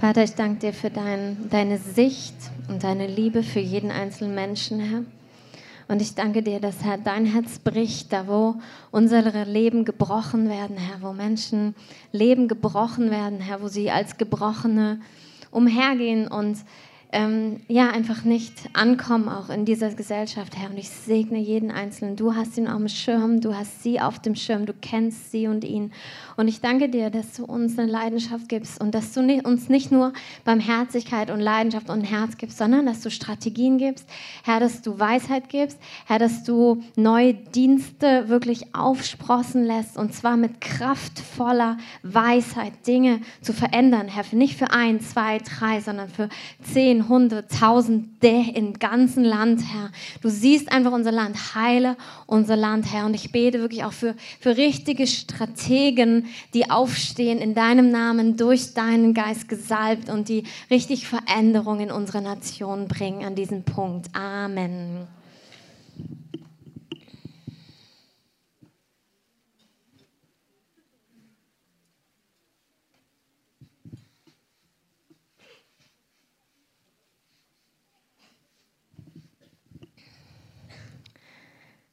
Vater, ich danke dir für dein, deine Sicht und deine Liebe für jeden einzelnen Menschen, Herr. Und ich danke dir, dass Herr, dein Herz bricht, da wo unsere Leben gebrochen werden, Herr, wo Menschen Leben gebrochen werden, Herr, wo sie als Gebrochene umhergehen und ähm, ja, einfach nicht ankommen, auch in dieser Gesellschaft, Herr. Und ich segne jeden Einzelnen. Du hast ihn auf dem Schirm, du hast sie auf dem Schirm, du kennst sie und ihn. Und ich danke dir, dass du uns eine Leidenschaft gibst und dass du uns nicht nur Barmherzigkeit und Leidenschaft und Herz gibst, sondern dass du Strategien gibst, Herr, dass du Weisheit gibst, Herr, dass du neue Dienste wirklich aufsprossen lässt und zwar mit kraftvoller Weisheit Dinge zu verändern, Herr, nicht für ein, zwei, drei, sondern für zehn, zehn, hundert, tausende im ganzen Land, Herr. Du siehst einfach unser Land, heile unser Land, Herr. Und ich bete wirklich auch für, für richtige Strategen, die aufstehen in deinem Namen, durch deinen Geist gesalbt und die richtig Veränderungen in unsere Nation bringen an diesem Punkt. Amen.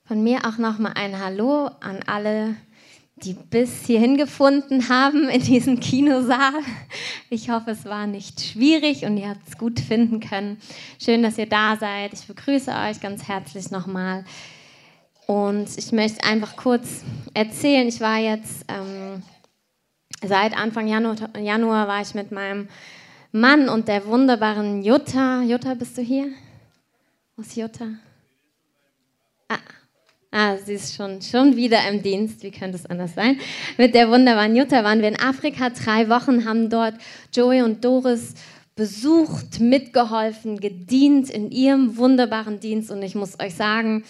Von mir auch nochmal ein Hallo an alle, die bis hierhin gefunden haben in diesem Kinosaal. Ich hoffe, es war nicht schwierig und ihr habt es gut finden können. Schön, dass ihr da seid. Ich begrüße euch ganz herzlich nochmal. Und ich möchte einfach kurz erzählen, ich war jetzt ähm, seit Anfang Januar, Januar war ich mit meinem Mann und der wunderbaren Jutta. Jutta, bist du hier? Wo ist Jutta? Ah, Ah, sie ist schon, schon wieder im Dienst, wie könnte es anders sein? Mit der wunderbaren Jutta waren wir in Afrika drei Wochen, haben dort Joey und Doris besucht, mitgeholfen, gedient in ihrem wunderbaren Dienst. Und ich muss euch sagen,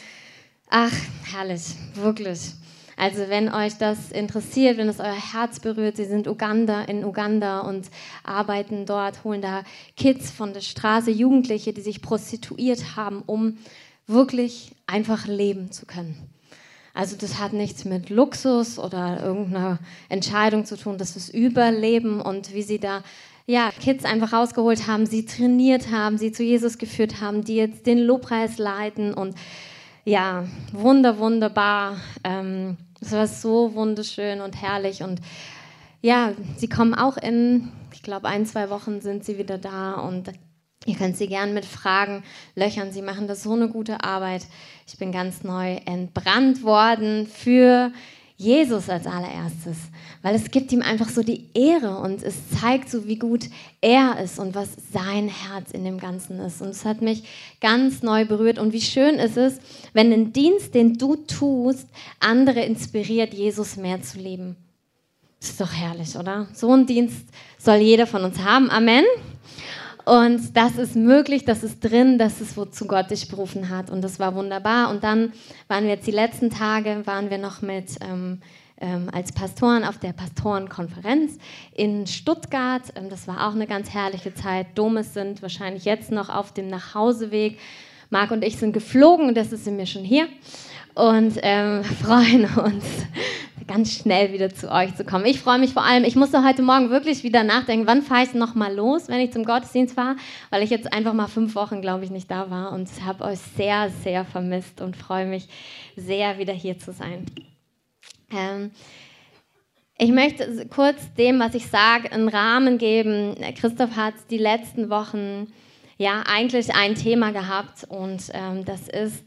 ach, herrlich, wirklich. Also wenn euch das interessiert, wenn es euer Herz berührt, sie sind Uganda in Uganda und arbeiten dort, holen da Kids von der Straße, Jugendliche, die sich prostituiert haben, um wirklich einfach leben zu können. Also das hat nichts mit Luxus oder irgendeiner Entscheidung zu tun, das ist Überleben und wie sie da ja, Kids einfach rausgeholt haben, sie trainiert haben, sie zu Jesus geführt haben, die jetzt den Lobpreis leiten und ja, wunder, wunderbar. Ähm, es war so wunderschön und herrlich und ja, sie kommen auch in, ich glaube, ein, zwei Wochen sind sie wieder da und Ihr könnt sie gern mit Fragen löchern. Sie machen das so eine gute Arbeit. Ich bin ganz neu entbrannt worden für Jesus als allererstes, weil es gibt ihm einfach so die Ehre und es zeigt so, wie gut er ist und was sein Herz in dem Ganzen ist. Und es hat mich ganz neu berührt und wie schön ist es, wenn ein Dienst, den du tust, andere inspiriert, Jesus mehr zu leben. Das ist doch herrlich, oder? So einen Dienst soll jeder von uns haben. Amen. Und das ist möglich, das ist drin, das ist, wozu Gott dich berufen hat. Und das war wunderbar. Und dann waren wir jetzt die letzten Tage, waren wir noch mit ähm, ähm, als Pastoren auf der Pastorenkonferenz in Stuttgart. Ähm, das war auch eine ganz herrliche Zeit. Domes sind wahrscheinlich jetzt noch auf dem Nachhauseweg. Marc und ich sind geflogen, das ist mir schon hier und ähm, freuen uns ganz schnell wieder zu euch zu kommen. Ich freue mich vor allem, ich musste heute Morgen wirklich wieder nachdenken, wann fahre ich noch mal los, wenn ich zum Gottesdienst fahre, weil ich jetzt einfach mal fünf Wochen, glaube ich, nicht da war und habe euch sehr, sehr vermisst und freue mich sehr, wieder hier zu sein. Ähm, ich möchte kurz dem, was ich sage, einen Rahmen geben. Christoph hat die letzten Wochen ja eigentlich ein Thema gehabt und ähm, das ist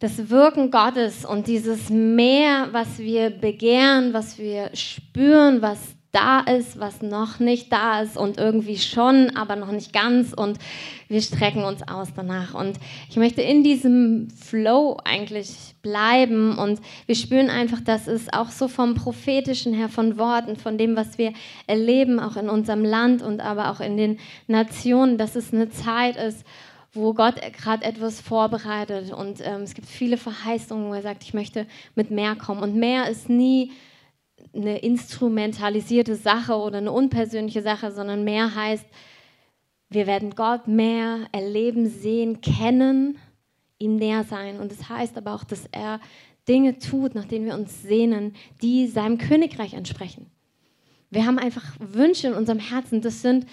das Wirken Gottes und dieses Meer, was wir begehren, was wir spüren, was da ist, was noch nicht da ist und irgendwie schon, aber noch nicht ganz und wir strecken uns aus danach. Und ich möchte in diesem Flow eigentlich bleiben und wir spüren einfach, dass es auch so vom prophetischen her, von Worten, von dem, was wir erleben, auch in unserem Land und aber auch in den Nationen, dass es eine Zeit ist, wo Gott gerade etwas vorbereitet und ähm, es gibt viele Verheißungen, wo er sagt, ich möchte mit mehr kommen. Und mehr ist nie eine instrumentalisierte Sache oder eine unpersönliche Sache, sondern mehr heißt, wir werden Gott mehr erleben, sehen, kennen, ihm näher sein. Und das heißt aber auch, dass er Dinge tut, nach denen wir uns sehnen, die seinem Königreich entsprechen. wir haben einfach Wünsche in unserem Herzen. Das sind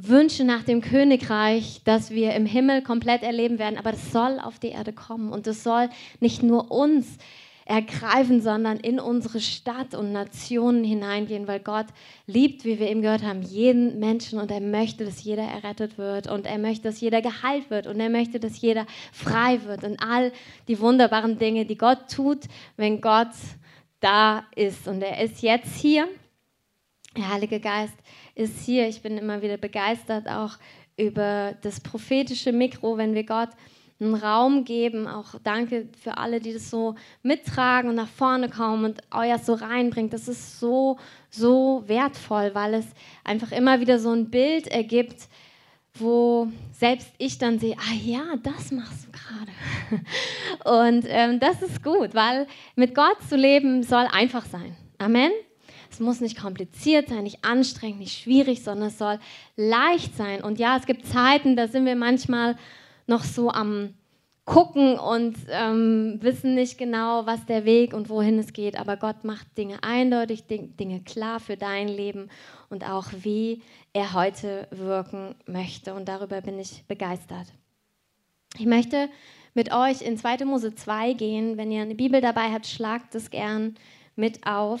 Wünsche nach dem Königreich, das wir im Himmel komplett erleben werden, aber das soll auf die Erde kommen und das soll nicht nur uns ergreifen, sondern in unsere Stadt und Nationen hineingehen, weil Gott liebt, wie wir eben gehört haben, jeden Menschen und er möchte, dass jeder errettet wird und er möchte, dass jeder geheilt wird und er möchte, dass jeder frei wird und all die wunderbaren Dinge, die Gott tut, wenn Gott da ist und er ist jetzt hier. Der Heilige Geist ist hier. Ich bin immer wieder begeistert auch über das prophetische Mikro, wenn wir Gott einen Raum geben. Auch danke für alle, die das so mittragen und nach vorne kommen und euer so reinbringt. Das ist so, so wertvoll, weil es einfach immer wieder so ein Bild ergibt, wo selbst ich dann sehe, ah ja, das machst du gerade. Und ähm, das ist gut, weil mit Gott zu leben soll einfach sein. Amen. Es muss nicht kompliziert sein, nicht anstrengend, nicht schwierig, sondern es soll leicht sein. Und ja, es gibt Zeiten, da sind wir manchmal noch so am gucken und ähm, wissen nicht genau, was der Weg und wohin es geht. Aber Gott macht Dinge eindeutig, Dinge klar für dein Leben und auch wie er heute wirken möchte. Und darüber bin ich begeistert. Ich möchte mit euch in 2. Mose 2 gehen. Wenn ihr eine Bibel dabei habt, schlagt es gern mit auf.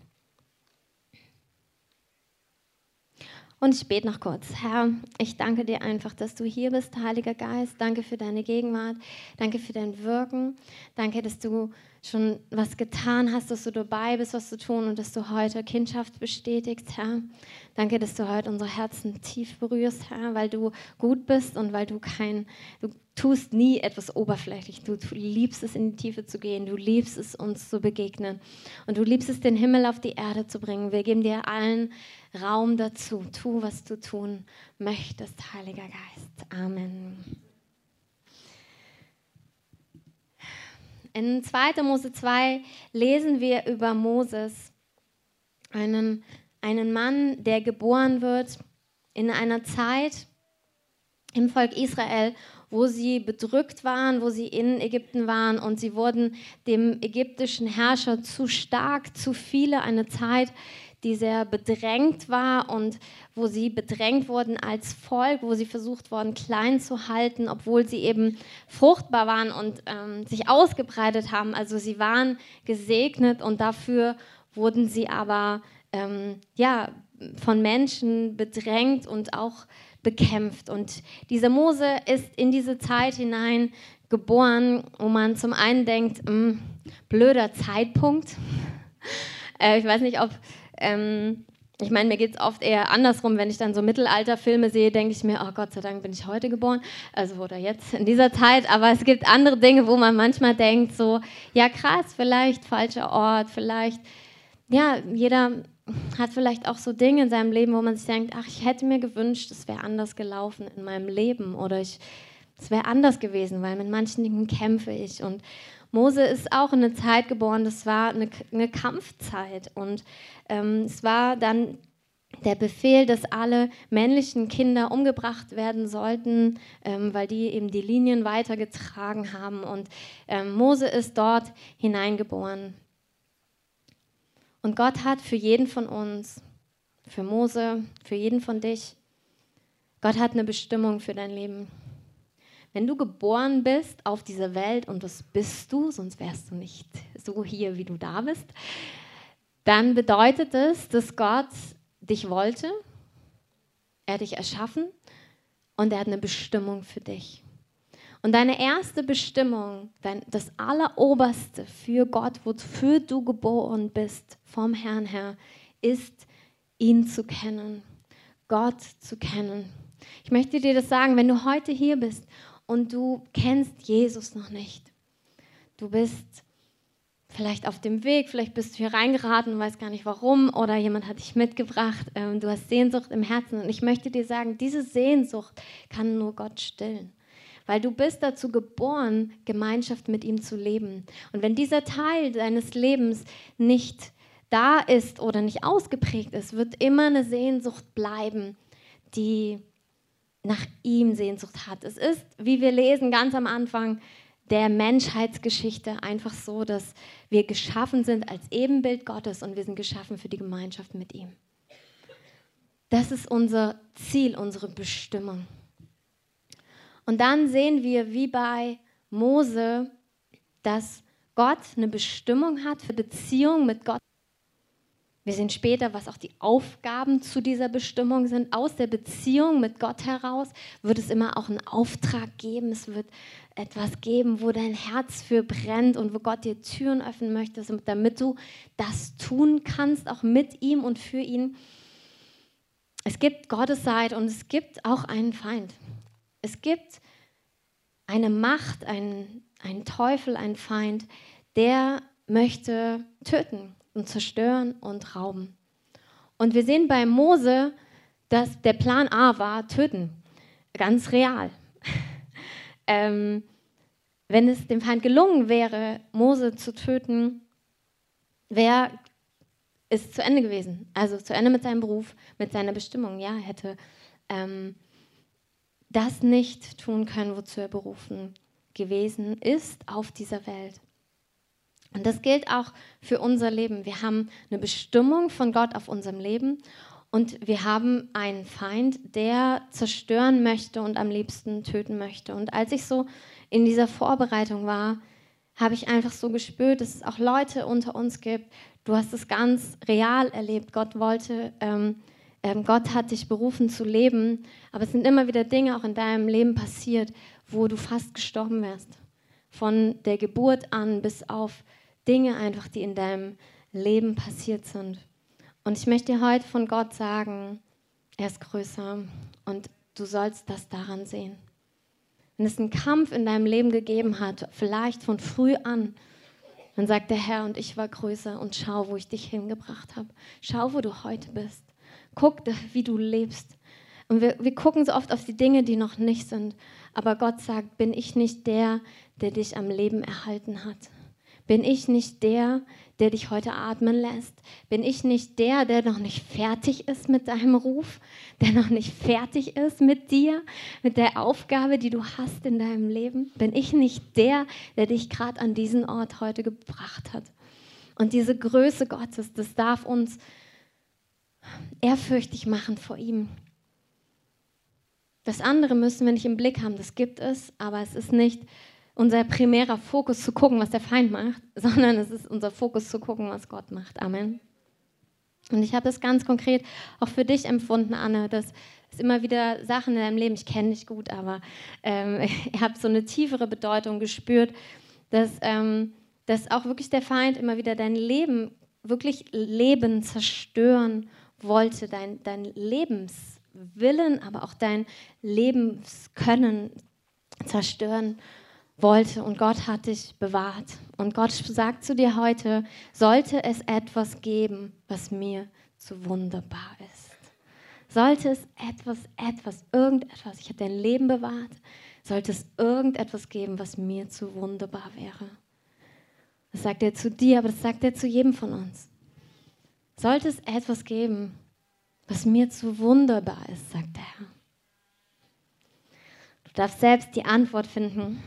Und ich bete noch kurz. Herr, ich danke dir einfach, dass du hier bist, Heiliger Geist. Danke für deine Gegenwart. Danke für dein Wirken. Danke, dass du schon was getan hast, dass du dabei bist, was zu tun und dass du heute Kindschaft bestätigst, Herr. Danke, dass du heute unsere Herzen tief berührst, Herr, weil du gut bist und weil du kein, du tust nie etwas oberflächlich. Du, du liebst es, in die Tiefe zu gehen. Du liebst es, uns zu begegnen. Und du liebst es, den Himmel auf die Erde zu bringen. Wir geben dir allen Raum dazu. Tu, was du tun möchtest, Heiliger Geist. Amen. In 2. Mose 2 lesen wir über Moses, einen, einen Mann, der geboren wird in einer Zeit im Volk Israel, wo sie bedrückt waren, wo sie in Ägypten waren und sie wurden dem ägyptischen Herrscher zu stark, zu viele, eine Zeit, die sehr bedrängt war und wo sie bedrängt wurden als Volk, wo sie versucht wurden, klein zu halten, obwohl sie eben fruchtbar waren und ähm, sich ausgebreitet haben. Also sie waren gesegnet und dafür wurden sie aber ähm, ja, von Menschen bedrängt und auch bekämpft. Und dieser Mose ist in diese Zeit hinein geboren, wo man zum einen denkt, mh, hm, blöder Zeitpunkt. äh, ich weiß nicht, ob, ähm, ich meine, mir geht es oft eher andersrum, wenn ich dann so Mittelalterfilme sehe, denke ich mir, oh Gott sei Dank bin ich heute geboren, also oder jetzt in dieser Zeit, aber es gibt andere Dinge, wo man manchmal denkt, so, ja krass, vielleicht falscher Ort, vielleicht, ja, jeder hat vielleicht auch so Dinge in seinem Leben, wo man sich denkt, ach, ich hätte mir gewünscht, es wäre anders gelaufen in meinem Leben oder ich, es wäre anders gewesen, weil mit manchen Dingen kämpfe ich. Und Mose ist auch in eine Zeit geboren, das war eine, eine Kampfzeit. Und ähm, es war dann der Befehl, dass alle männlichen Kinder umgebracht werden sollten, ähm, weil die eben die Linien weitergetragen haben. Und ähm, Mose ist dort hineingeboren. Und Gott hat für jeden von uns, für Mose, für jeden von dich, Gott hat eine Bestimmung für dein Leben. Wenn du geboren bist auf dieser Welt, und das bist du, sonst wärst du nicht so hier, wie du da bist, dann bedeutet es, dass Gott dich wollte, er dich erschaffen und er hat eine Bestimmung für dich. Und deine erste Bestimmung, dein, das Alleroberste für Gott, wofür du geboren bist vom Herrn her, ist, ihn zu kennen, Gott zu kennen. Ich möchte dir das sagen, wenn du heute hier bist und du kennst Jesus noch nicht, du bist vielleicht auf dem Weg, vielleicht bist du hier reingeraten und weißt gar nicht warum oder jemand hat dich mitgebracht, ähm, du hast Sehnsucht im Herzen. Und ich möchte dir sagen, diese Sehnsucht kann nur Gott stillen. Weil du bist dazu geboren, Gemeinschaft mit ihm zu leben. Und wenn dieser Teil deines Lebens nicht da ist oder nicht ausgeprägt ist, wird immer eine Sehnsucht bleiben, die nach ihm Sehnsucht hat. Es ist, wie wir lesen ganz am Anfang, der Menschheitsgeschichte einfach so, dass wir geschaffen sind als Ebenbild Gottes und wir sind geschaffen für die Gemeinschaft mit ihm. Das ist unser Ziel, unsere Bestimmung. Und dann sehen wir, wie bei Mose, dass Gott eine Bestimmung hat für Beziehung mit Gott. Wir sehen später, was auch die Aufgaben zu dieser Bestimmung sind. Aus der Beziehung mit Gott heraus wird es immer auch einen Auftrag geben. Es wird etwas geben, wo dein Herz für brennt und wo Gott dir Türen öffnen möchte, damit du das tun kannst, auch mit ihm und für ihn. Es gibt Gottes Seite und es gibt auch einen Feind. Es gibt eine Macht, einen, einen Teufel, einen Feind, der möchte töten und zerstören und rauben. Und wir sehen bei Mose, dass der Plan A war, töten. Ganz real. ähm, wenn es dem Feind gelungen wäre, Mose zu töten, wäre es zu Ende gewesen. Also zu Ende mit seinem Beruf, mit seiner Bestimmung. Ja, hätte ähm, das nicht tun können, wozu er berufen gewesen ist auf dieser Welt. Und das gilt auch für unser Leben. Wir haben eine Bestimmung von Gott auf unserem Leben und wir haben einen Feind, der zerstören möchte und am liebsten töten möchte. Und als ich so in dieser Vorbereitung war, habe ich einfach so gespürt, dass es auch Leute unter uns gibt. Du hast es ganz real erlebt. Gott wollte, ähm, ähm, Gott hat dich berufen zu leben. Aber es sind immer wieder Dinge auch in deinem Leben passiert, wo du fast gestorben wärst. Von der Geburt an bis auf Dinge einfach, die in deinem Leben passiert sind. Und ich möchte dir heute von Gott sagen, er ist größer und du sollst das daran sehen. Wenn es einen Kampf in deinem Leben gegeben hat, vielleicht von früh an, dann sagt der Herr, und ich war größer und schau, wo ich dich hingebracht habe. Schau, wo du heute bist. Guck, wie du lebst. Und wir, wir gucken so oft auf die Dinge, die noch nicht sind. Aber Gott sagt, bin ich nicht der, der dich am Leben erhalten hat? Bin ich nicht der, der dich heute atmen lässt? Bin ich nicht der, der noch nicht fertig ist mit deinem Ruf? Der noch nicht fertig ist mit dir, mit der Aufgabe, die du hast in deinem Leben? Bin ich nicht der, der dich gerade an diesen Ort heute gebracht hat? Und diese Größe Gottes, das darf uns ehrfürchtig machen vor ihm. Das andere müssen wir nicht im Blick haben, das gibt es, aber es ist nicht unser primärer Fokus zu gucken, was der Feind macht, sondern es ist unser Fokus zu gucken, was Gott macht. Amen. Und ich habe das ganz konkret auch für dich empfunden, Anne, dass es immer wieder Sachen in deinem Leben, ich kenne dich gut, aber ähm, ich habe so eine tiefere Bedeutung gespürt, dass, ähm, dass auch wirklich der Feind immer wieder dein Leben, wirklich Leben zerstören wollte, dein, dein Lebenswillen, aber auch dein Lebenskönnen zerstören wollte und Gott hat dich bewahrt. Und Gott sagt zu dir heute, sollte es etwas geben, was mir zu wunderbar ist. Sollte es etwas, etwas, irgendetwas, ich habe dein Leben bewahrt, sollte es irgendetwas geben, was mir zu wunderbar wäre. Das sagt er zu dir, aber das sagt er zu jedem von uns. Sollte es etwas geben, was mir zu wunderbar ist, sagt der Herr. Du darfst selbst die Antwort finden.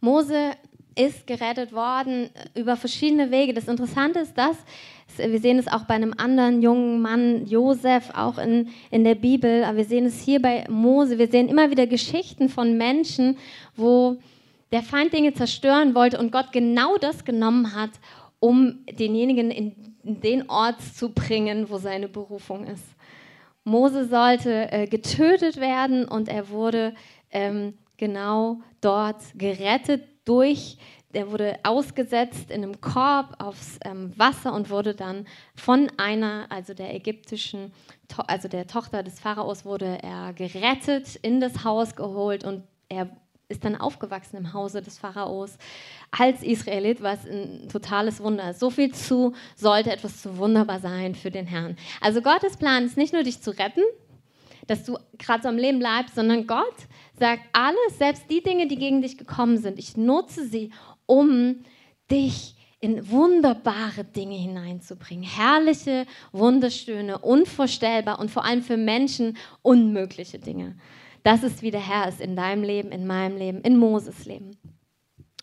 Mose ist gerettet worden über verschiedene Wege. Das Interessante ist dass wir sehen es auch bei einem anderen jungen Mann, Josef, auch in, in der Bibel, aber wir sehen es hier bei Mose. Wir sehen immer wieder Geschichten von Menschen, wo der Feind Dinge zerstören wollte und Gott genau das genommen hat, um denjenigen in den Ort zu bringen, wo seine Berufung ist. Mose sollte äh, getötet werden und er wurde ähm, genau dort gerettet durch, der wurde ausgesetzt in einem Korb aufs ähm, Wasser und wurde dann von einer, also der ägyptischen, also der Tochter des Pharaos, wurde er gerettet, in das Haus geholt und er ist dann aufgewachsen im Hause des Pharaos als Israelit, was ein totales Wunder ist. So viel zu sollte etwas zu wunderbar sein für den Herrn. Also Gottes Plan ist nicht nur dich zu retten, dass du gerade so am Leben bleibst, sondern Gott sagt alles, selbst die Dinge, die gegen dich gekommen sind, ich nutze sie, um dich in wunderbare Dinge hineinzubringen. Herrliche, wunderschöne, unvorstellbar und vor allem für Menschen unmögliche Dinge. das ist, wie der Herr ist in deinem Leben, in meinem Leben, in Moses Leben.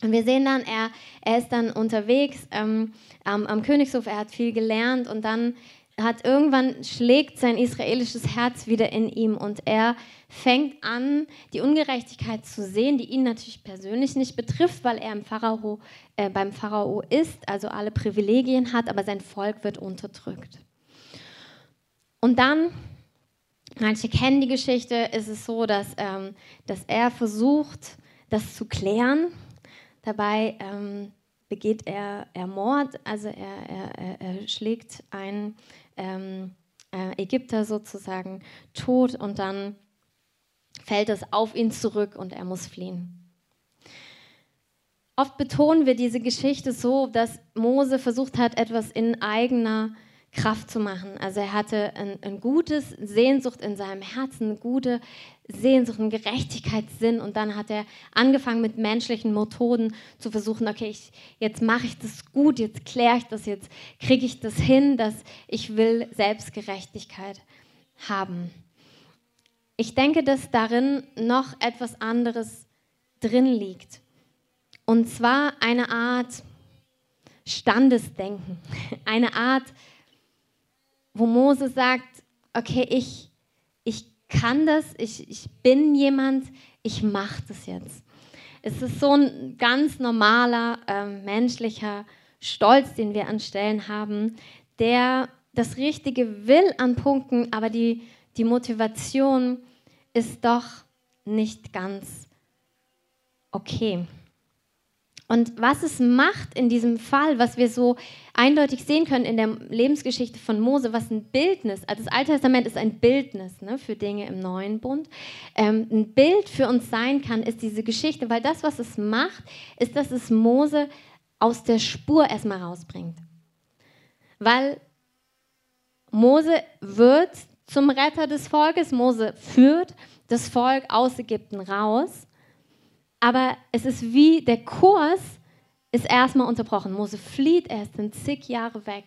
Und wir sehen dann, er, er ist dann unterwegs ähm, am, am Königshof, er hat viel gelernt und dann hat irgendwann schlägt sein israelisches Herz wieder in ihm und er fängt an, die Ungerechtigkeit zu sehen, die ihn natürlich persönlich nicht betrifft, weil er Pharao, äh, beim Pharao ist, also alle Privilegien hat, aber sein Volk wird unterdrückt. Und dann, manche kennen die Geschichte, ist es so, dass, ähm, dass er versucht, das zu klären. Dabei ähm, begeht er, er Mord, also er, er, er schlägt einen ähm, äh, Ägypter sozusagen tot und dann fällt es auf ihn zurück und er muss fliehen. Oft betonen wir diese Geschichte so, dass Mose versucht hat, etwas in eigener Kraft zu machen. Also er hatte ein, ein gutes Sehnsucht in seinem Herzen, eine gute Sehnsucht, einen Gerechtigkeitssinn und dann hat er angefangen mit menschlichen Methoden zu versuchen, okay, ich, jetzt mache ich das gut, jetzt kläre ich das, jetzt kriege ich das hin, dass ich will Selbstgerechtigkeit haben. Ich denke, dass darin noch etwas anderes drin liegt. Und zwar eine Art Standesdenken, eine Art, wo Mose sagt, okay, ich, ich kann das, ich, ich bin jemand, ich mache das jetzt. Es ist so ein ganz normaler äh, menschlicher Stolz, den wir an Stellen haben, der das Richtige will an Punkten, aber die die Motivation ist doch nicht ganz okay. Und was es macht in diesem Fall, was wir so eindeutig sehen können in der Lebensgeschichte von Mose, was ein Bildnis, also das Alte Testament ist ein Bildnis ne, für Dinge im Neuen Bund, ähm, ein Bild für uns sein kann, ist diese Geschichte, weil das, was es macht, ist, dass es Mose aus der Spur erstmal rausbringt. Weil Mose wird zum Retter des Volkes. Mose führt das Volk aus Ägypten raus. Aber es ist wie der Kurs ist erstmal unterbrochen. Mose flieht erst sind zig Jahre weg,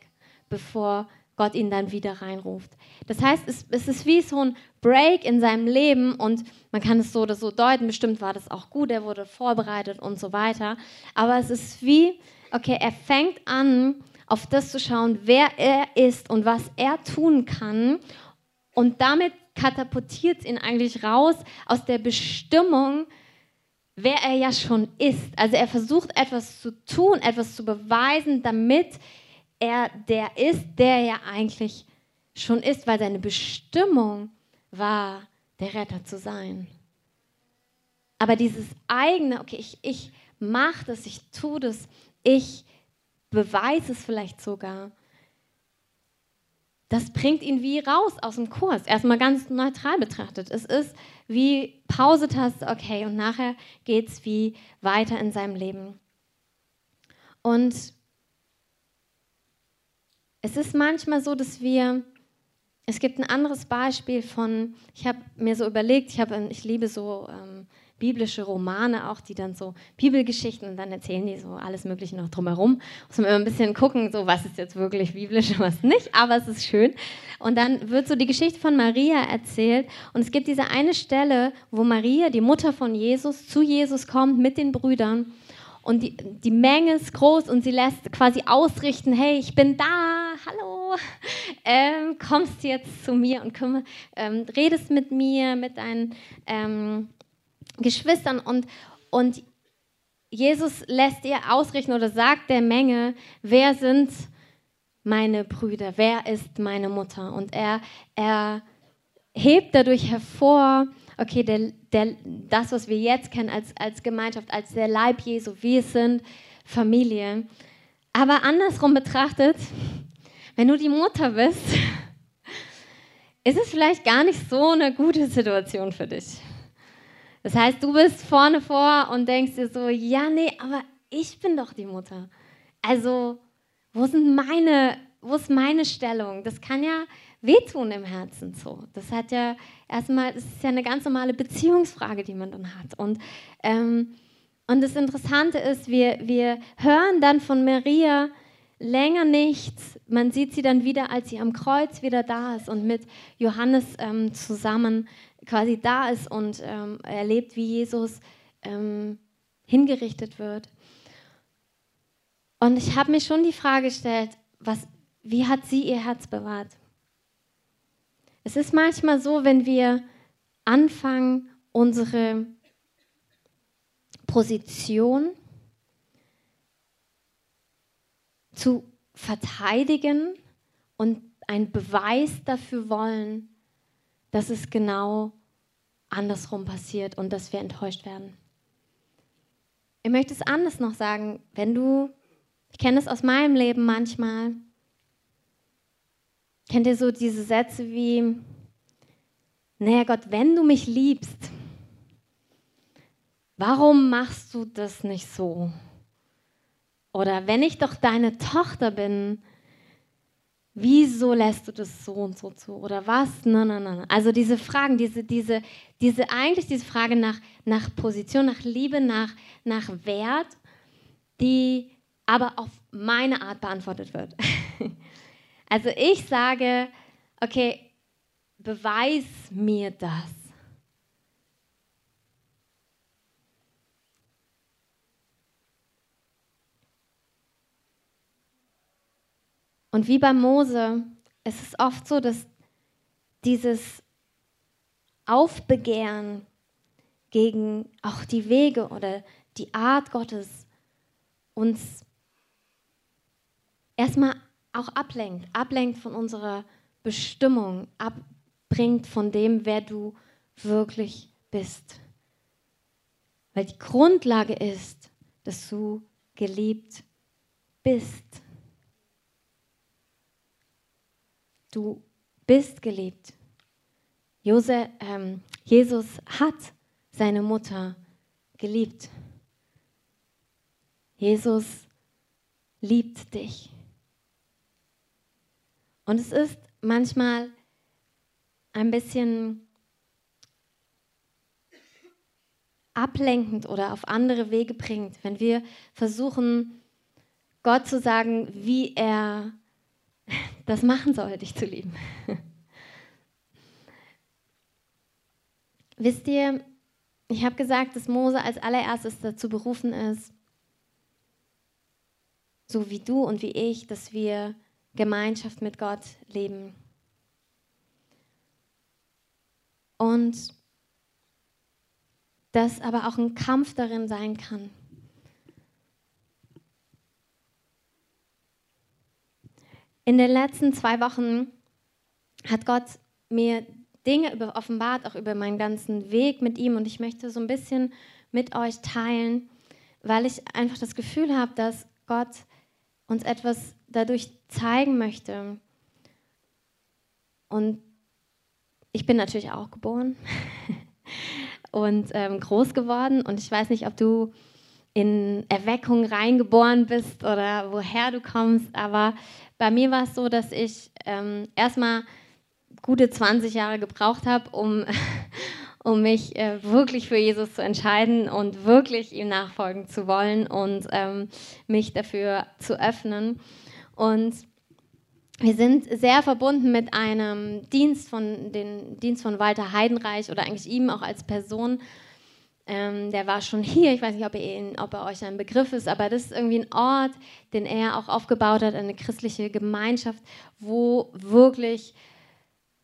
bevor Gott ihn dann wieder reinruft. Das heißt, es, es, ist wie so ein Break in seinem Leben und man kann es so oder so deuten. Bestimmt war das auch gut, er wurde vorbereitet und so weiter. Aber es ist wie, okay, er fängt an, auf das zu schauen, wer er ist und was er tun kann und damit katapultiert ihn eigentlich raus aus der Bestimmung, wer er ja schon ist. Also er versucht etwas zu tun, etwas zu beweisen, damit er der ist, der er ja eigentlich schon ist, weil seine Bestimmung war, der Retter zu sein. Aber dieses eigene, okay, ich, ich mache das, ich tue das, ich beweise es vielleicht sogar, das bringt ihn wie raus aus dem Kurs. Erstmal ganz neutral betrachtet. Es ist wie Pause-Taste, okay, und nachher geht es wie weiter in seinem Leben. Und es ist manchmal so, dass wir, es gibt ein anderes Beispiel von, ich habe mir so überlegt, ich, hab, ich liebe so ähm, biblische Romane auch, die dann so Bibelgeschichten und dann erzählen die so alles Mögliche noch drumherum. Muss man immer ein bisschen gucken, so was ist jetzt wirklich biblisch und was nicht, aber es ist schön. Und dann wird so die Geschichte von Maria erzählt und es gibt diese eine Stelle, wo Maria, die Mutter von Jesus, zu Jesus kommt mit den Brüdern und die, die Menge ist groß und sie lässt quasi ausrichten, hey, ich bin da, hallo, ähm, kommst jetzt zu mir und komm, ähm, redest mit mir, mit deinen ähm, Geschwistern und, und Jesus lässt ihr ausrichten oder sagt der Menge, wer sind meine Brüder, wer ist meine Mutter. Und er, er hebt dadurch hervor, okay, der, der, das, was wir jetzt kennen als, als Gemeinschaft, als der Leib Jesu, wir sind Familie. Aber andersrum betrachtet, wenn du die Mutter bist, ist es vielleicht gar nicht so eine gute Situation für dich. Das heißt, du bist vorne vor und denkst dir so, ja, nee, aber ich bin doch die Mutter. Also, wo sind meine, wo ist meine Stellung? Das kann ja wehtun im Herzen so. Das hat ja erstmal, das ist ja eine ganz normale Beziehungsfrage, die man dann hat. Und, ähm, und das Interessante ist, wir, wir hören dann von Maria länger nichts. Man sieht sie dann wieder, als sie am Kreuz wieder da ist und mit Johannes ähm, zusammen quasi da ist und ähm, erlebt, wie Jesus ähm, hingerichtet wird. Und ich habe mir schon die Frage gestellt, was, wie hat sie ihr Herz bewahrt? Es ist manchmal so, wenn wir anfangen, unsere Position zu verteidigen und einen Beweis dafür wollen, dass es genau andersrum passiert und dass wir enttäuscht werden. Ich möchte es anders noch sagen, wenn du, ich kenne es aus meinem Leben manchmal, kennt ihr so diese Sätze wie, naja Gott, wenn du mich liebst, warum machst du das nicht so? Oder wenn ich doch deine Tochter bin, wieso lässt du das so und so zu? Oder was? Nein, nein, nein. Also diese Fragen, diese, diese, diese, eigentlich diese Frage nach, nach Position, nach Liebe, nach, nach Wert, die aber auf meine Art beantwortet wird. Also ich sage, okay, beweis mir das. Und wie bei Mose, es ist oft so, dass dieses Aufbegehren gegen auch die Wege oder die Art Gottes uns erstmal auch ablenkt, ablenkt von unserer Bestimmung, abbringt von dem, wer du wirklich bist. Weil die Grundlage ist, dass du geliebt bist. Du bist geliebt. Jose, ähm, Jesus hat seine Mutter geliebt. Jesus liebt dich. Und es ist manchmal ein bisschen ablenkend oder auf andere Wege bringt, wenn wir versuchen, Gott zu sagen, wie er das machen soll, dich zu lieben. Wisst ihr, ich habe gesagt, dass Mose als allererstes dazu berufen ist, so wie du und wie ich, dass wir Gemeinschaft mit Gott leben. Und dass aber auch ein Kampf darin sein kann. In den letzten zwei Wochen hat Gott mir Dinge offenbart, auch über meinen ganzen Weg mit ihm. Und ich möchte so ein bisschen mit euch teilen, weil ich einfach das Gefühl habe, dass Gott uns etwas dadurch zeigen möchte. Und ich bin natürlich auch geboren und ähm, groß geworden. Und ich weiß nicht, ob du in Erweckung reingeboren bist oder woher du kommst, aber bei mir war es so, dass ich ähm, erstmal gute 20 Jahre gebraucht habe, um, um mich äh, wirklich für Jesus zu entscheiden und wirklich ihm nachfolgen zu wollen und ähm, mich dafür zu öffnen. Und wir sind sehr verbunden mit einem Dienst von, den Dienst von Walter Heidenreich oder eigentlich ihm auch als Person. Ähm, der war schon hier, ich weiß nicht, ob er, ihn, ob er euch ein Begriff ist, aber das ist irgendwie ein Ort, den er auch aufgebaut hat, eine christliche Gemeinschaft, wo wirklich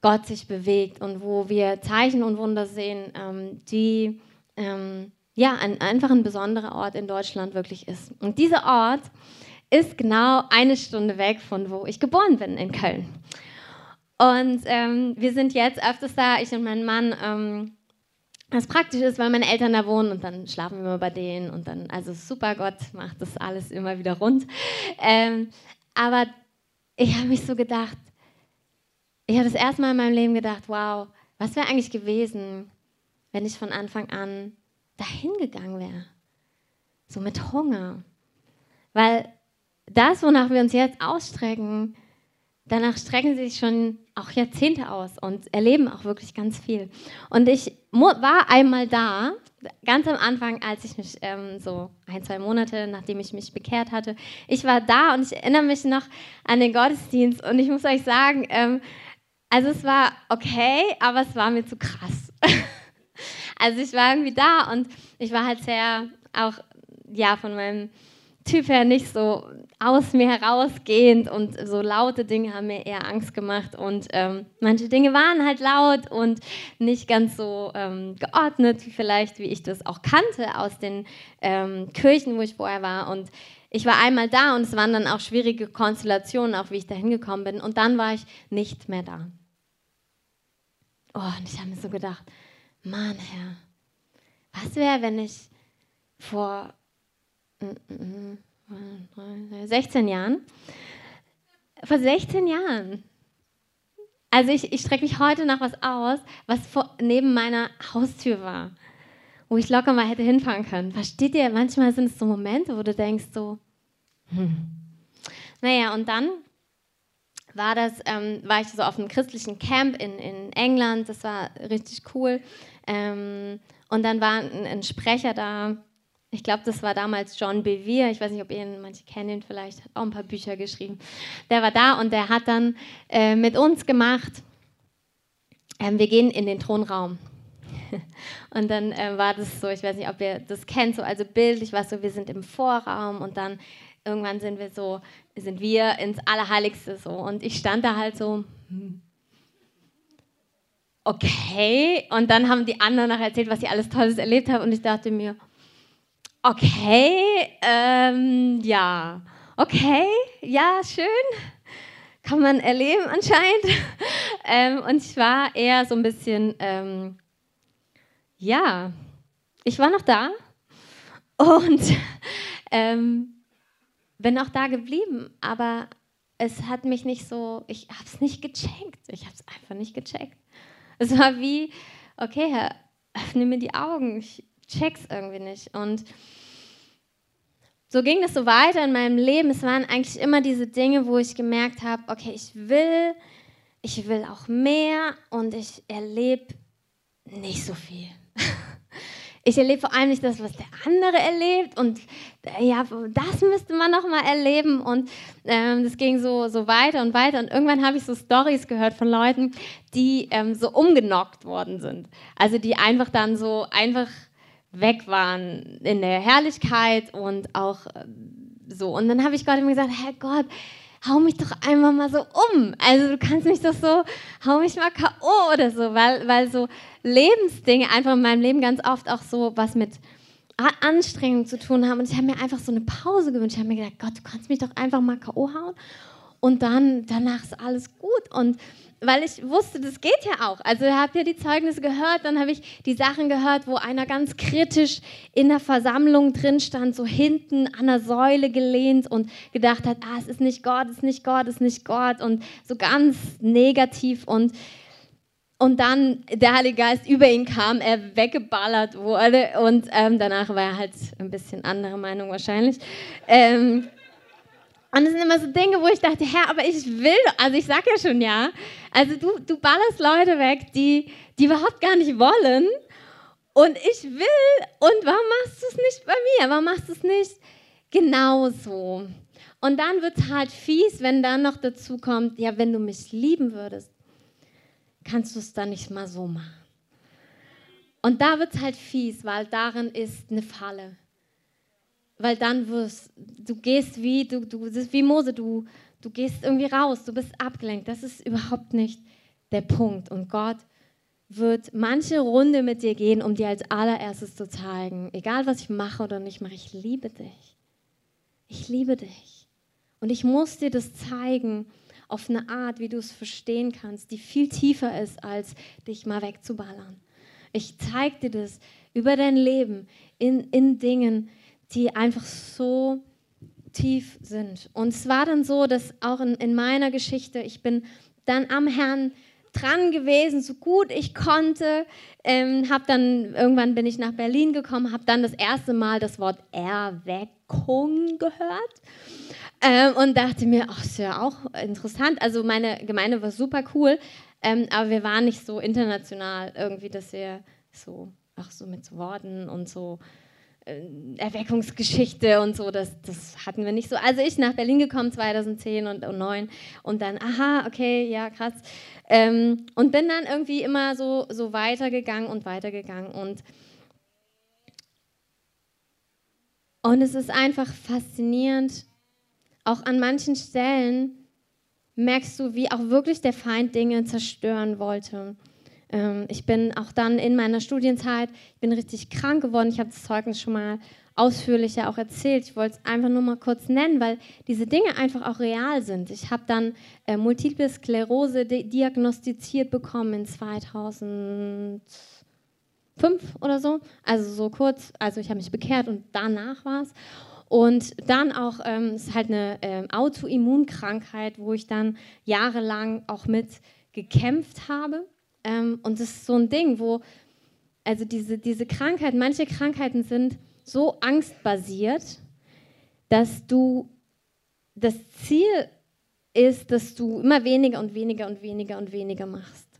Gott sich bewegt und wo wir Zeichen und Wunder sehen, ähm, die ähm, ja ein, einfach ein besonderer Ort in Deutschland wirklich ist. Und dieser Ort ist genau eine Stunde weg von wo ich geboren bin, in Köln. Und ähm, wir sind jetzt öfters da, ich und mein Mann ähm, was praktisch ist, weil meine Eltern da wohnen und dann schlafen wir immer bei denen und dann, also super, Gott macht das alles immer wieder rund. Ähm, aber ich habe mich so gedacht, ich habe das erste Mal in meinem Leben gedacht, wow, was wäre eigentlich gewesen, wenn ich von Anfang an dahin gegangen wäre? So mit Hunger. Weil das, wonach wir uns jetzt ausstrecken, danach strecken sie sich schon auch Jahrzehnte aus und erleben auch wirklich ganz viel. Und ich war einmal da, ganz am Anfang, als ich mich ähm, so ein, zwei Monate, nachdem ich mich bekehrt hatte, ich war da und ich erinnere mich noch an den Gottesdienst und ich muss euch sagen, ähm, also es war okay, aber es war mir zu krass. also ich war irgendwie da und ich war halt sehr auch ja von meinem Typ her nicht so aus mir herausgehend und so laute Dinge haben mir eher Angst gemacht und ähm, manche Dinge waren halt laut und nicht ganz so ähm, geordnet, vielleicht wie ich das auch kannte aus den ähm, Kirchen, wo ich vorher war und ich war einmal da und es waren dann auch schwierige Konstellationen, auch wie ich da hingekommen bin und dann war ich nicht mehr da. Oh, und ich habe mir so gedacht, Mann, Herr, was wäre, wenn ich vor 16 Jahren. Vor 16 Jahren. Also ich, ich strecke mich heute nach was aus, was vor, neben meiner Haustür war, wo ich locker mal hätte hinfahren können. Versteht ihr? Manchmal sind es so Momente, wo du denkst so, hm. Naja, und dann war das, ähm, war ich so auf einem christlichen Camp in, in England. Das war richtig cool. Ähm, und dann war ein, ein Sprecher da, ich glaube, das war damals John Bevere. Ich weiß nicht, ob ihr ihn, manche kennen ihn vielleicht, hat auch ein paar Bücher geschrieben. Der war da und der hat dann äh, mit uns gemacht, ähm, wir gehen in den Thronraum. und dann äh, war das so, ich weiß nicht, ob ihr das kennt, so also bildlich war es so, wir sind im Vorraum und dann irgendwann sind wir so, sind wir ins Allerheiligste so. Und ich stand da halt so, hm. okay. Und dann haben die anderen noch erzählt, was sie alles Tolles erlebt haben. Und ich dachte mir, Okay, ähm, ja. Okay, ja, schön. Kann man erleben anscheinend. ähm, und ich war eher so ein bisschen, ähm, ja, ich war noch da und ähm, bin auch da geblieben, aber es hat mich nicht so, ich habe es nicht gecheckt. Ich habe es einfach nicht gecheckt. Es war wie, okay, Herr, öffne mir die Augen. Ich, check's irgendwie nicht. Und so ging das so weiter in meinem Leben. Es waren eigentlich immer diese Dinge, wo ich gemerkt habe, okay, ich will, ich will auch mehr und ich erlebe nicht so viel. Ich erlebe vor allem nicht das, was der andere erlebt und äh, ja, das müsste man noch mal erleben und ähm, das ging so, so weiter und weiter und irgendwann habe ich so Stories gehört von Leuten, die ähm, so umgenockt worden sind. Also die einfach dann so einfach weg waren in der Herrlichkeit und auch äh, so. Und dann habe ich Gott immer gesagt, Herr Gott, hau mich doch einmal mal so um. Also du kannst mich doch so, hau mich mal K.O. oder so, weil, weil so Lebensdinge einfach in meinem Leben ganz oft auch so was mit Anstrengung zu tun haben. Und ich habe mir einfach so eine Pause gewünscht. Ich habe mir gedacht, Gott, du kannst mich doch einfach mal K.O. hauen und dann danach ist alles gut. Und weil ich wusste, das geht ja auch. Also habt ihr die Zeugnisse gehört, dann habe ich die Sachen gehört, wo einer ganz kritisch in der Versammlung drin stand, so hinten an der Säule gelehnt und gedacht hat, ah, es ist nicht Gott, es ist nicht Gott, es ist nicht Gott und so ganz negativ und und dann der Heilige Geist über ihn kam, er weggeballert wurde und ähm, danach war er halt ein bisschen andere Meinung wahrscheinlich. Ähm, und es sind immer so Dinge, wo ich dachte, Herr, aber ich will, also ich sag ja schon ja, also du, du ballerst Leute weg, die, die überhaupt gar nicht wollen und ich will und warum machst du es nicht bei mir? Warum machst du es nicht genauso? Und dann wird es halt fies, wenn dann noch dazu kommt, ja, wenn du mich lieben würdest, kannst du es dann nicht mal so machen. Und da wird es halt fies, weil darin ist eine Falle weil dann wirst du gehst wie du du das wie Mose, du du gehst irgendwie raus, du bist abgelenkt. Das ist überhaupt nicht der Punkt und Gott wird manche Runde mit dir gehen, um dir als allererstes zu zeigen, egal was ich mache oder nicht mache, ich liebe dich. Ich liebe dich. Und ich muss dir das zeigen auf eine Art, wie du es verstehen kannst, die viel tiefer ist, als dich mal wegzuballern. Ich zeige dir das über dein Leben in, in Dingen, die einfach so tief sind. Und es war dann so, dass auch in, in meiner Geschichte, ich bin dann am Herrn dran gewesen, so gut ich konnte. Ähm, hab dann irgendwann bin ich nach Berlin gekommen, habe dann das erste Mal das Wort Erweckung gehört ähm, und dachte mir, ach, ist ja auch interessant. Also meine Gemeinde war super cool, ähm, aber wir waren nicht so international irgendwie, dass wir so, ach so mit Worten und so Erweckungsgeschichte und so, das, das hatten wir nicht so. Also ich nach Berlin gekommen 2010 und 2009 und dann, aha, okay, ja, krass. Ähm, und bin dann irgendwie immer so, so weitergegangen und weitergegangen und und es ist einfach faszinierend, auch an manchen Stellen merkst du, wie auch wirklich der Feind Dinge zerstören wollte. Ähm, ich bin auch dann in meiner Studienzeit, ich bin richtig krank geworden. Ich habe das Zeugnis schon mal ausführlicher auch erzählt. Ich wollte es einfach nur mal kurz nennen, weil diese Dinge einfach auch real sind. Ich habe dann äh, Multiple Sklerose diagnostiziert bekommen in 2005 oder so. Also so kurz, also ich habe mich bekehrt und danach war es. Und dann auch, ähm, es ist halt eine ähm, Autoimmunkrankheit, wo ich dann jahrelang auch mit gekämpft habe. Ähm, und das ist so ein Ding, wo, also diese, diese Krankheit, manche Krankheiten sind so angstbasiert, dass du, das Ziel ist, dass du immer weniger und weniger und weniger und weniger machst.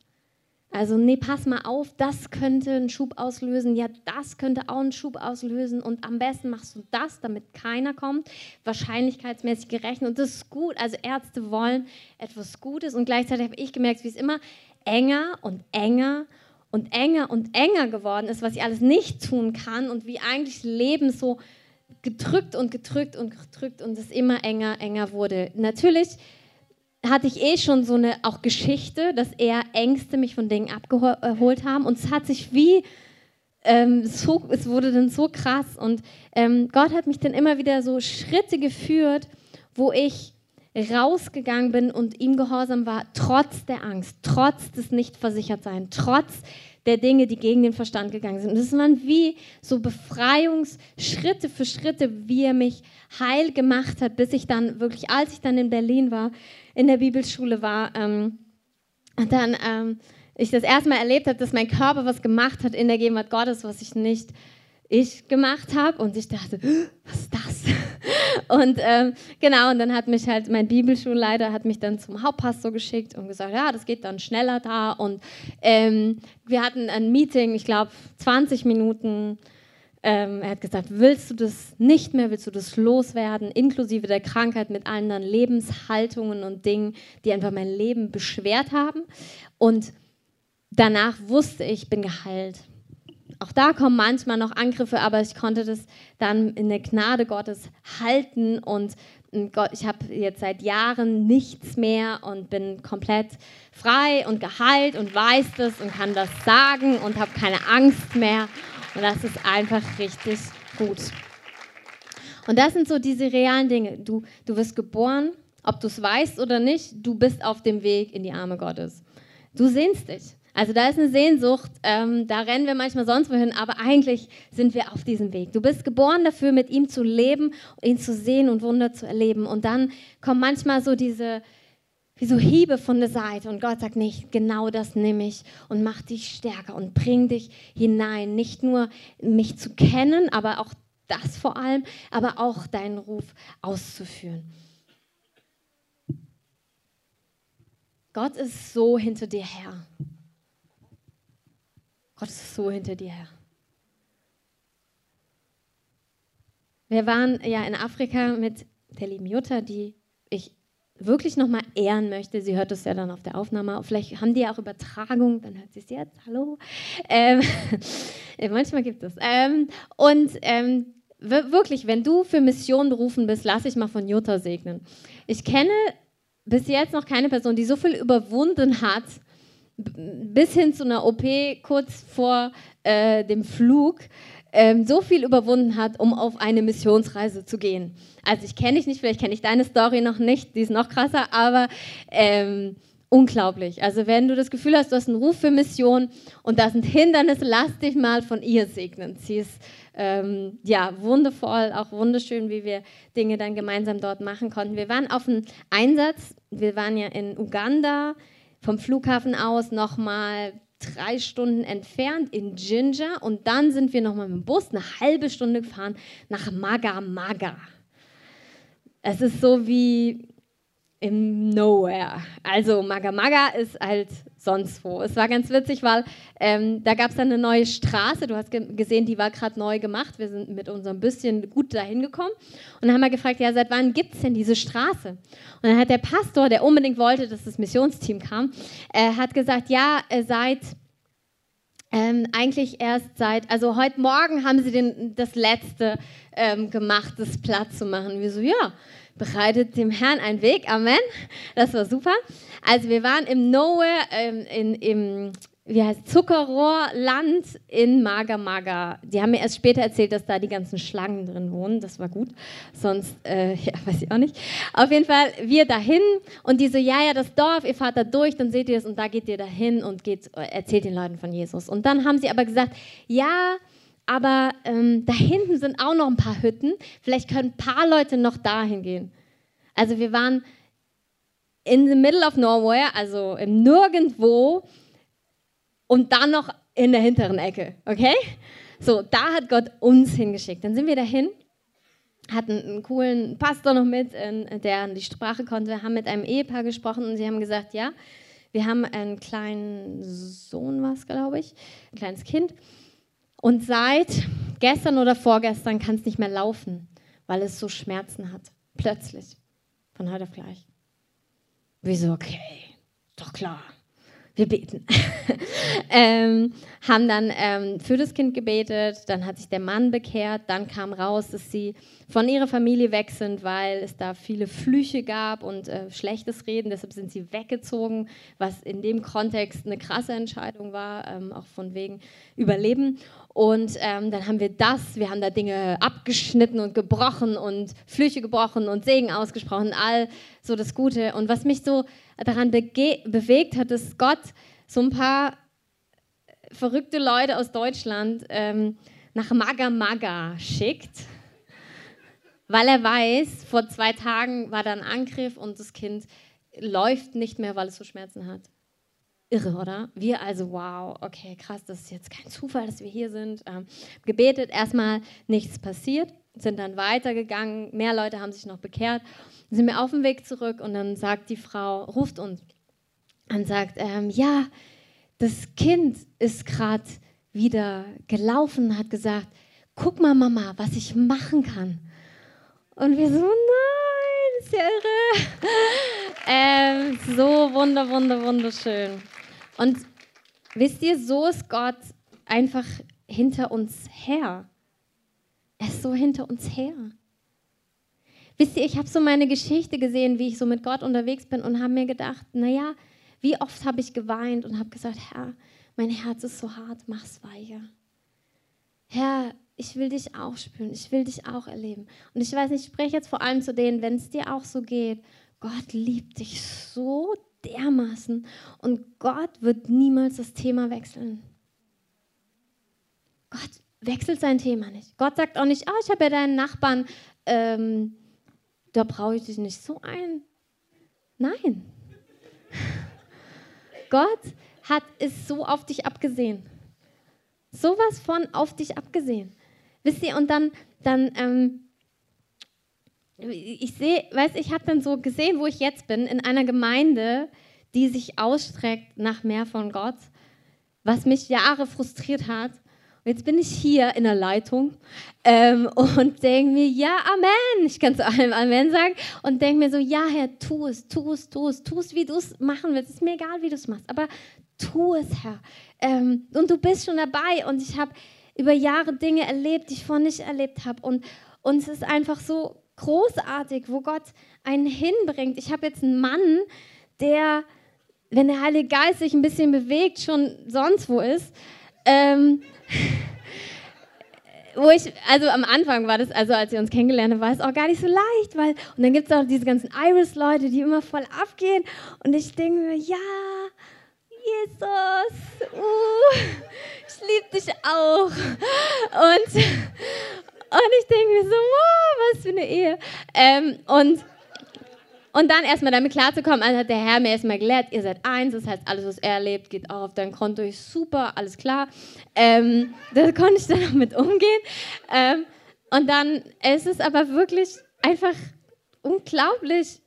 Also, nee, pass mal auf, das könnte einen Schub auslösen, ja, das könnte auch einen Schub auslösen und am besten machst du das, damit keiner kommt, wahrscheinlichkeitsmäßig gerechnet und das ist gut. Also, Ärzte wollen etwas Gutes und gleichzeitig habe ich gemerkt, wie es immer enger und enger und enger und enger geworden ist, was ich alles nicht tun kann und wie eigentlich Leben so gedrückt und gedrückt und gedrückt und es immer enger, enger wurde. Natürlich hatte ich eh schon so eine auch Geschichte, dass eher Ängste mich von Dingen abgeholt haben und es hat sich wie ähm, so, es wurde dann so krass und ähm, Gott hat mich dann immer wieder so Schritte geführt, wo ich rausgegangen bin und ihm gehorsam war, trotz der Angst, trotz des Nichtversichertsein, trotz der Dinge, die gegen den Verstand gegangen sind. Und das waren wie so Befreiungsschritte für Schritte, wie er mich heil gemacht hat, bis ich dann wirklich, als ich dann in Berlin war, in der Bibelschule war, ähm, dann ähm, ich das erste Mal erlebt habe, dass mein Körper was gemacht hat in der Gegenwart Gottes, was ich nicht ich gemacht habe und ich dachte, was ist das? Und ähm, genau, und dann hat mich halt mein Bibelschulleiter hat mich dann zum Hauptpastor geschickt und gesagt, ja, das geht dann schneller da. Und ähm, wir hatten ein Meeting, ich glaube 20 Minuten. Ähm, er hat gesagt, willst du das nicht mehr, willst du das loswerden, inklusive der Krankheit mit anderen Lebenshaltungen und Dingen, die einfach mein Leben beschwert haben. Und danach wusste ich bin geheilt. Auch da kommen manchmal noch Angriffe, aber ich konnte das dann in der Gnade Gottes halten und Gott, ich habe jetzt seit Jahren nichts mehr und bin komplett frei und geheilt und weiß das und kann das sagen und habe keine Angst mehr. Und das ist einfach richtig gut. Und das sind so diese realen Dinge. Du, du wirst geboren, ob du es weißt oder nicht, du bist auf dem Weg in die Arme Gottes. Du sehnst dich. Also da ist eine Sehnsucht, ähm, da rennen wir manchmal sonst wohin, aber eigentlich sind wir auf diesem Weg. Du bist geboren dafür, mit ihm zu leben, ihn zu sehen und Wunder zu erleben. Und dann kommen manchmal so diese, wie so Hiebe von der Seite und Gott sagt nicht, genau das nehme ich und mach dich stärker und bring dich hinein. Nicht nur mich zu kennen, aber auch das vor allem, aber auch deinen Ruf auszuführen. Gott ist so hinter dir her. Gott ist so hinter dir her. Wir waren ja in Afrika mit der lieben Jutta, die ich wirklich nochmal ehren möchte. Sie hört es ja dann auf der Aufnahme. Vielleicht haben die ja auch Übertragung, dann hört sie es jetzt. Hallo. Ähm, manchmal gibt es. Ähm, und ähm, wirklich, wenn du für Mission berufen bist, lass ich mal von Jutta segnen. Ich kenne bis jetzt noch keine Person, die so viel überwunden hat, bis hin zu einer OP kurz vor äh, dem Flug ähm, so viel überwunden hat, um auf eine Missionsreise zu gehen. Also ich kenne dich nicht, vielleicht kenne ich deine Story noch nicht, die ist noch krasser, aber ähm, unglaublich. Also wenn du das Gefühl hast, du hast einen Ruf für Mission und da sind Hindernisse, lass dich mal von ihr segnen. Sie ist ähm, ja wundervoll, auch wunderschön, wie wir Dinge dann gemeinsam dort machen konnten. Wir waren auf einem Einsatz, wir waren ja in Uganda, vom Flughafen aus nochmal drei Stunden entfernt in Ginger und dann sind wir nochmal mit dem Bus eine halbe Stunde gefahren nach Maga Maga. Es ist so wie, im Nowhere. Also Maga Maga ist halt sonst wo. Es war ganz witzig, weil ähm, da gab es dann eine neue Straße. Du hast ge gesehen, die war gerade neu gemacht. Wir sind mit unserem bisschen gut dahin gekommen. Und dann haben wir gefragt, ja, seit wann gibt es denn diese Straße? Und dann hat der Pastor, der unbedingt wollte, dass das Missionsteam kam, äh, hat gesagt, ja, äh, seit ähm, eigentlich erst seit, also heute Morgen haben sie den, das letzte ähm, gemacht, das Platz zu machen. Wir so, ja, bereitet dem Herrn einen Weg, Amen. Das war super. Also wir waren im Nowhere, ähm, in, im wie heißt Zuckerrohrland in Maga Maga. Die haben mir erst später erzählt, dass da die ganzen Schlangen drin wohnen. Das war gut. Sonst, äh, ja, weiß ich auch nicht. Auf jeden Fall, wir dahin und die so, ja, ja, das Dorf, ihr fahrt da durch, dann seht ihr es und da geht ihr dahin und geht, erzählt den Leuten von Jesus. Und dann haben sie aber gesagt, ja, aber ähm, da hinten sind auch noch ein paar Hütten. Vielleicht können ein paar Leute noch dahin gehen. Also wir waren in the middle of nowhere, also im Nirgendwo und dann noch in der hinteren Ecke, okay? So, da hat Gott uns hingeschickt. Dann sind wir dahin, hatten einen coolen Pastor noch mit, der die Sprache konnte, haben mit einem Ehepaar gesprochen und sie haben gesagt, ja, wir haben einen kleinen Sohn, was glaube ich, ein kleines Kind. Und seit gestern oder vorgestern kann es nicht mehr laufen, weil es so Schmerzen hat. Plötzlich. Von heute auf gleich. Wieso? Okay, doch klar wir beten. ähm, haben dann ähm, für das Kind gebetet, dann hat sich der Mann bekehrt, dann kam raus, dass sie von ihrer Familie weg sind, weil es da viele Flüche gab und äh, schlechtes Reden, deshalb sind sie weggezogen, was in dem Kontext eine krasse Entscheidung war, ähm, auch von wegen Überleben. Und ähm, dann haben wir das, wir haben da Dinge abgeschnitten und gebrochen und Flüche gebrochen und Segen ausgesprochen, all so das Gute. Und was mich so daran bewegt hat, dass Gott so ein paar verrückte Leute aus Deutschland ähm, nach Maga Maga schickt, weil er weiß, vor zwei Tagen war da ein Angriff und das Kind läuft nicht mehr, weil es so Schmerzen hat. Irre, oder? Wir also, wow, okay, krass, das ist jetzt kein Zufall, dass wir hier sind. Ähm, gebetet, erstmal nichts passiert, sind dann weitergegangen, mehr Leute haben sich noch bekehrt sind wir auf dem Weg zurück und dann sagt die Frau, ruft uns und sagt, ähm, ja, das Kind ist gerade wieder gelaufen, hat gesagt, guck mal Mama, was ich machen kann. Und wir so, nein, ist ja irre. ähm, so wunder, wunder, wunderschön. Und wisst ihr, so ist Gott einfach hinter uns her. Er ist so hinter uns her. Wisst ihr, ich habe so meine Geschichte gesehen, wie ich so mit Gott unterwegs bin und habe mir gedacht, naja, wie oft habe ich geweint und habe gesagt, Herr, mein Herz ist so hart, mach's weicher. Herr, ich will dich auch spüren, ich will dich auch erleben. Und ich weiß nicht, ich spreche jetzt vor allem zu denen, wenn es dir auch so geht, Gott liebt dich so dermaßen und Gott wird niemals das Thema wechseln. Gott wechselt sein Thema nicht. Gott sagt auch nicht, oh, ich habe ja deinen Nachbarn ähm, da brauche ich dich nicht so ein. Nein. Gott hat es so auf dich abgesehen. Sowas von auf dich abgesehen. Wisst ihr, und dann, dann ähm, ich sehe, weiß ich habe dann so gesehen, wo ich jetzt bin, in einer Gemeinde, die sich ausstreckt nach mehr von Gott, was mich Jahre frustriert hat. Und jetzt bin ich hier in der Leitung ähm, und denke mir, ja, Amen. Ich kann zu allem Amen sagen. Und denke mir so, ja, Herr, tu es, tu es, tu es, tu es, wie du es machen willst. Ist mir egal, wie du es machst, aber tu es, Herr. Ähm, und du bist schon dabei. Und ich habe über Jahre Dinge erlebt, die ich vorher nicht erlebt habe. Und, und es ist einfach so großartig, wo Gott einen hinbringt. Ich habe jetzt einen Mann, der, wenn der Heilige Geist sich ein bisschen bewegt, schon sonst wo ist. Ähm, wo ich, also am Anfang war das, also als wir uns kennengelernt haben, war es auch gar nicht so leicht, weil, und dann gibt es auch diese ganzen Iris-Leute, die immer voll abgehen und ich denke mir, ja, Jesus, uh, ich liebe dich auch. Und, und ich denke mir so, wow, was für eine Ehe. Ähm, und und dann erstmal damit klarzukommen, also hat der Herr mir erstmal gelehrt, ihr seid eins, das heißt, alles, was er erlebt, geht auch auf dein Konto. Ich, super, alles klar. Ähm, da konnte ich dann auch mit umgehen. Ähm, und dann ist es aber wirklich einfach unglaublich,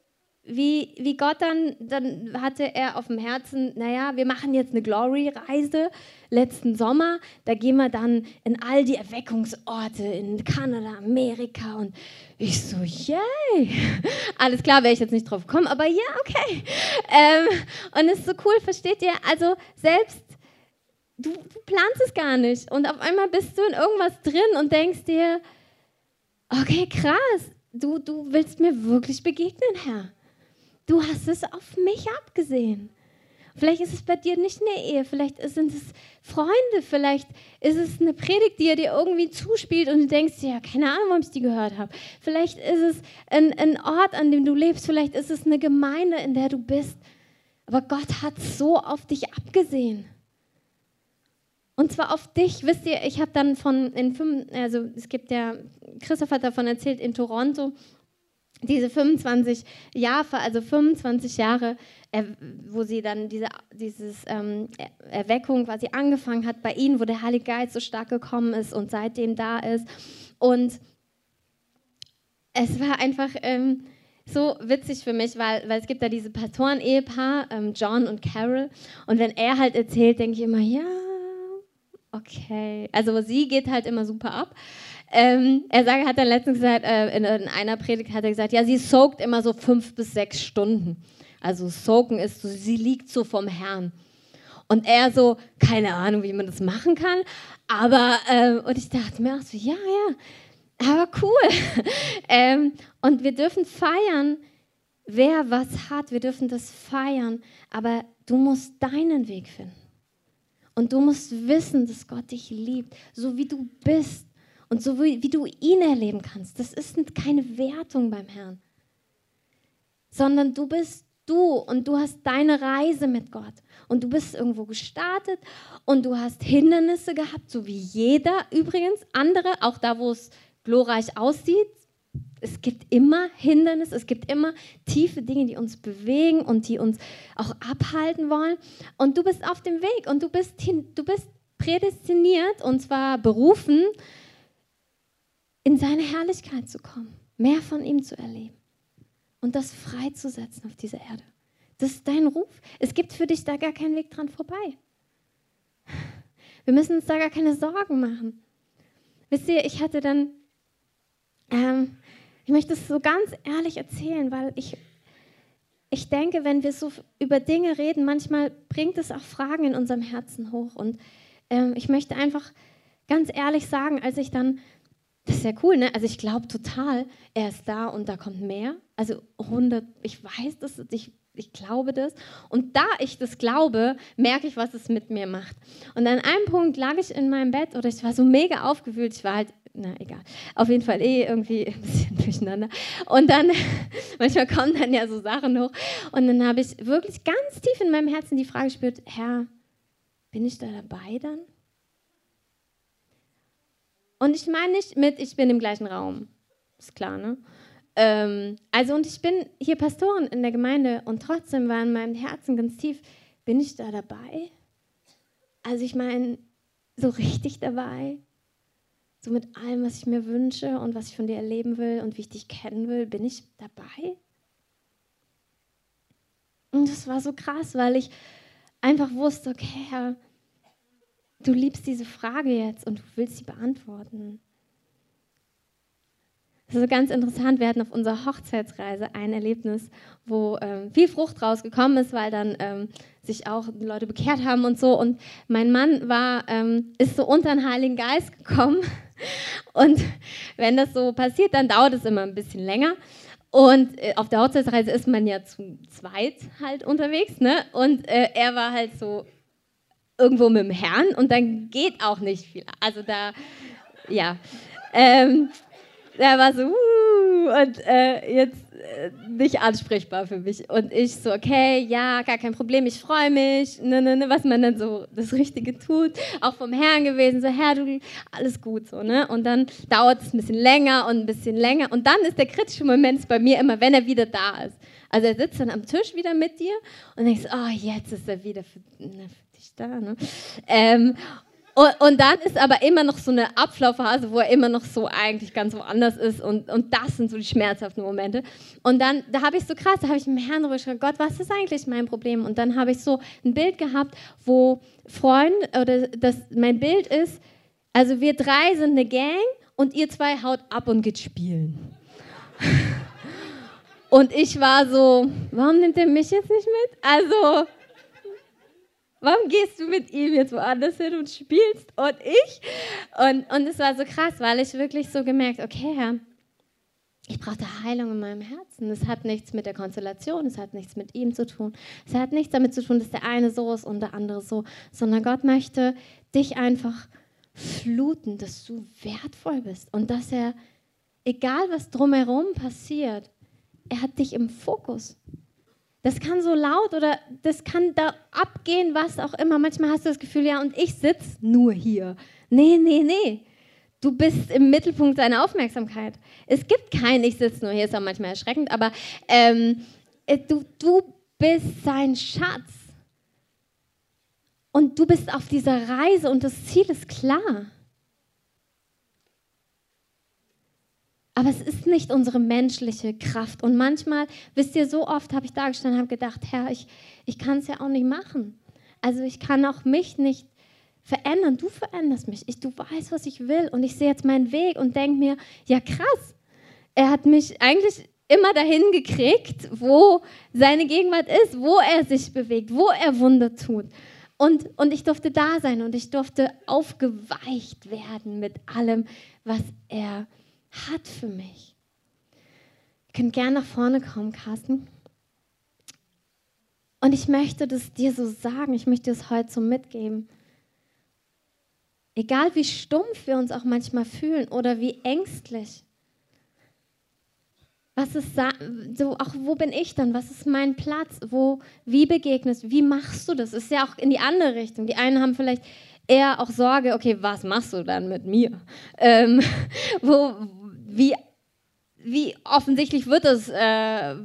wie, wie Gott dann, dann hatte er auf dem Herzen, naja, wir machen jetzt eine Glory-Reise letzten Sommer. Da gehen wir dann in all die Erweckungsorte in Kanada, Amerika. Und ich so, yay! Alles klar, wäre ich jetzt nicht drauf gekommen, aber ja, okay. Ähm, und es ist so cool, versteht ihr? Also selbst du, du planst es gar nicht. Und auf einmal bist du in irgendwas drin und denkst dir, okay, krass, du, du willst mir wirklich begegnen, Herr. Du hast es auf mich abgesehen. Vielleicht ist es bei dir nicht eine Ehe, vielleicht sind es Freunde, vielleicht ist es eine Predigt, die er dir irgendwie zuspielt und du denkst ja, keine Ahnung, warum ich die gehört habe. Vielleicht ist es ein, ein Ort, an dem du lebst, vielleicht ist es eine Gemeinde, in der du bist. Aber Gott hat so auf dich abgesehen. Und zwar auf dich, wisst ihr, ich habe dann von, in fünf, also es gibt ja, Christoph hat davon erzählt, in Toronto, diese 25 Jahre, also 25 Jahre, wo sie dann diese dieses, ähm, Erweckung quasi angefangen hat bei ihnen, wo der Heilige Geist so stark gekommen ist und seitdem da ist. Und es war einfach ähm, so witzig für mich, weil, weil es gibt da diese Pastoren-Ehepaar, ähm, John und Carol. Und wenn er halt erzählt, denke ich immer, ja, okay. Also sie geht halt immer super ab. Ähm, er sagt, hat dann letztens gesagt, äh, in, in, einer Predigt hat er gesagt, ja, sie soakt immer so fünf bis sechs Stunden. Also soaken ist so, sie liegt so vom Herrn. Und er so, keine Ahnung, wie man das machen kann. Aber, ähm, und ich dachte mir auch so, ja, ja, aber cool. ähm, und wir dürfen feiern, wer was hat. Wir dürfen das feiern. Aber du musst deinen Weg finden. Und du musst wissen, dass Gott dich liebt, so wie du bist und so wie, wie du ihn erleben kannst. Das ist keine Wertung beim Herrn, sondern du bist du und du hast deine Reise mit Gott. Und du bist irgendwo gestartet und du hast Hindernisse gehabt, so wie jeder übrigens, andere, auch da, wo es glorreich aussieht, es gibt immer Hindernisse, es gibt immer tiefe Dinge, die uns bewegen und die uns auch abhalten wollen. Und du bist auf dem Weg und du bist, du bist prädestiniert und zwar berufen, in seine Herrlichkeit zu kommen, mehr von ihm zu erleben und das freizusetzen auf dieser Erde. Das ist dein Ruf. Es gibt für dich da gar keinen Weg dran vorbei. Wir müssen uns da gar keine Sorgen machen. Wisst ihr, ich hatte dann ähm, ich möchte es so ganz ehrlich erzählen, weil ich, ich denke, wenn wir so über Dinge reden, manchmal bringt es auch Fragen in unserem Herzen hoch. Und ähm, ich möchte einfach ganz ehrlich sagen, als ich dann, das ist ja cool, ne? Also ich glaube total, er ist da und da kommt mehr. Also 100, ich weiß das, ich, ich glaube das. Und da ich das glaube, merke ich, was es mit mir macht. Und an einem Punkt lag ich in meinem Bett oder ich war so mega aufgewühlt. Ich war halt na egal. Auf jeden Fall eh irgendwie ein bisschen durcheinander. Und dann, manchmal kommen dann ja so Sachen hoch. Und dann habe ich wirklich ganz tief in meinem Herzen die Frage gespürt, Herr, bin ich da dabei dann? Und ich meine nicht mit, ich bin im gleichen Raum. Ist klar, ne? Ähm, also, und ich bin hier Pastorin in der Gemeinde und trotzdem war in meinem Herzen ganz tief, bin ich da dabei? Also, ich meine, so richtig dabei? so mit allem, was ich mir wünsche und was ich von dir erleben will und wie ich dich kennen will, bin ich dabei? Und das war so krass, weil ich einfach wusste, okay, Herr, du liebst diese Frage jetzt und du willst sie beantworten. Das ist ganz interessant. Wir hatten auf unserer Hochzeitsreise ein Erlebnis, wo ähm, viel Frucht rausgekommen ist, weil dann ähm, sich auch Leute bekehrt haben und so. Und mein Mann war, ähm, ist so unter den Heiligen Geist gekommen. Und wenn das so passiert, dann dauert es immer ein bisschen länger. Und äh, auf der Hochzeitsreise ist man ja zu zweit halt unterwegs, ne? Und äh, er war halt so irgendwo mit dem Herrn und dann geht auch nicht viel. Also da, ja. Ähm, der war so, uh, und äh, jetzt äh, nicht ansprechbar für mich. Und ich so, okay, ja, gar kein Problem, ich freue mich, ne, ne, ne, was man dann so das Richtige tut. Auch vom Herrn gewesen, so, Herr, du, alles gut, so, ne? Und dann dauert es ein bisschen länger und ein bisschen länger. Und dann ist der kritische Moment bei mir immer, wenn er wieder da ist. Also er sitzt dann am Tisch wieder mit dir und denkst, oh, jetzt ist er wieder für, ne, für dich da, ne? Ähm, Und, und, dann ist aber immer noch so eine Abflauphase, wo er immer noch so eigentlich ganz woanders ist und, und das sind so die schmerzhaften Momente. Und dann, da habe ich so krass, da habe ich dem Herrn darüber gesprochen, Gott, was ist eigentlich mein Problem? Und dann habe ich so ein Bild gehabt, wo Freunde, oder das, mein Bild ist, also wir drei sind eine Gang und ihr zwei haut ab und geht spielen. Und ich war so, warum nimmt er mich jetzt nicht mit? Also, warum gehst du mit ihm jetzt woanders hin und spielst und ich? Und, und es war so krass, weil ich wirklich so gemerkt, okay, Herr, ich brauchte Heilung in meinem Herzen. Es hat nichts mit der Konstellation, es hat nichts mit ihm zu tun. Es hat nichts damit zu tun, dass der eine so ist und der andere so, sondern Gott möchte dich einfach fluten, dass du wertvoll bist und dass er, egal was drumherum passiert, er hat dich im Fokus. Das kann so laut oder das kann da abgehen, was auch immer. Manchmal hast du das Gefühl, ja, und ich sitze nur hier. Nee, nee, nee. Du bist im Mittelpunkt seiner Aufmerksamkeit. Es gibt kein Ich sitze nur hier, ist auch manchmal erschreckend, aber ähm, äh, du, du bist sein Schatz. Und du bist auf dieser Reise und das Ziel ist klar. Aber es ist nicht unsere menschliche Kraft. Und manchmal, wisst ihr, so oft habe ich da gestanden und habe gedacht, Herr, ich, ich kann es ja auch nicht machen. Also ich kann auch mich nicht verändern. Du veränderst mich. Ich, du weißt, was ich will. Und ich sehe jetzt meinen Weg und denke mir, ja krass, er hat mich eigentlich immer dahin gekriegt, wo seine Gegenwart ist, wo er sich bewegt, wo er Wunder tut. Und, und ich durfte da sein und ich durfte aufgeweicht werden mit allem, was er hat für mich. Ihr könnt gerne nach vorne kommen, Carsten. Und ich möchte das dir so sagen, ich möchte es heute so mitgeben. Egal wie stumpf wir uns auch manchmal fühlen oder wie ängstlich. Was ist so, auch wo bin ich dann? Was ist mein Platz? Wo, wie begegnest du? Wie machst du das? Ist ja auch in die andere Richtung. Die einen haben vielleicht eher auch Sorge, okay, was machst du dann mit mir? Ähm, wo, wie, wie offensichtlich wird es? Äh,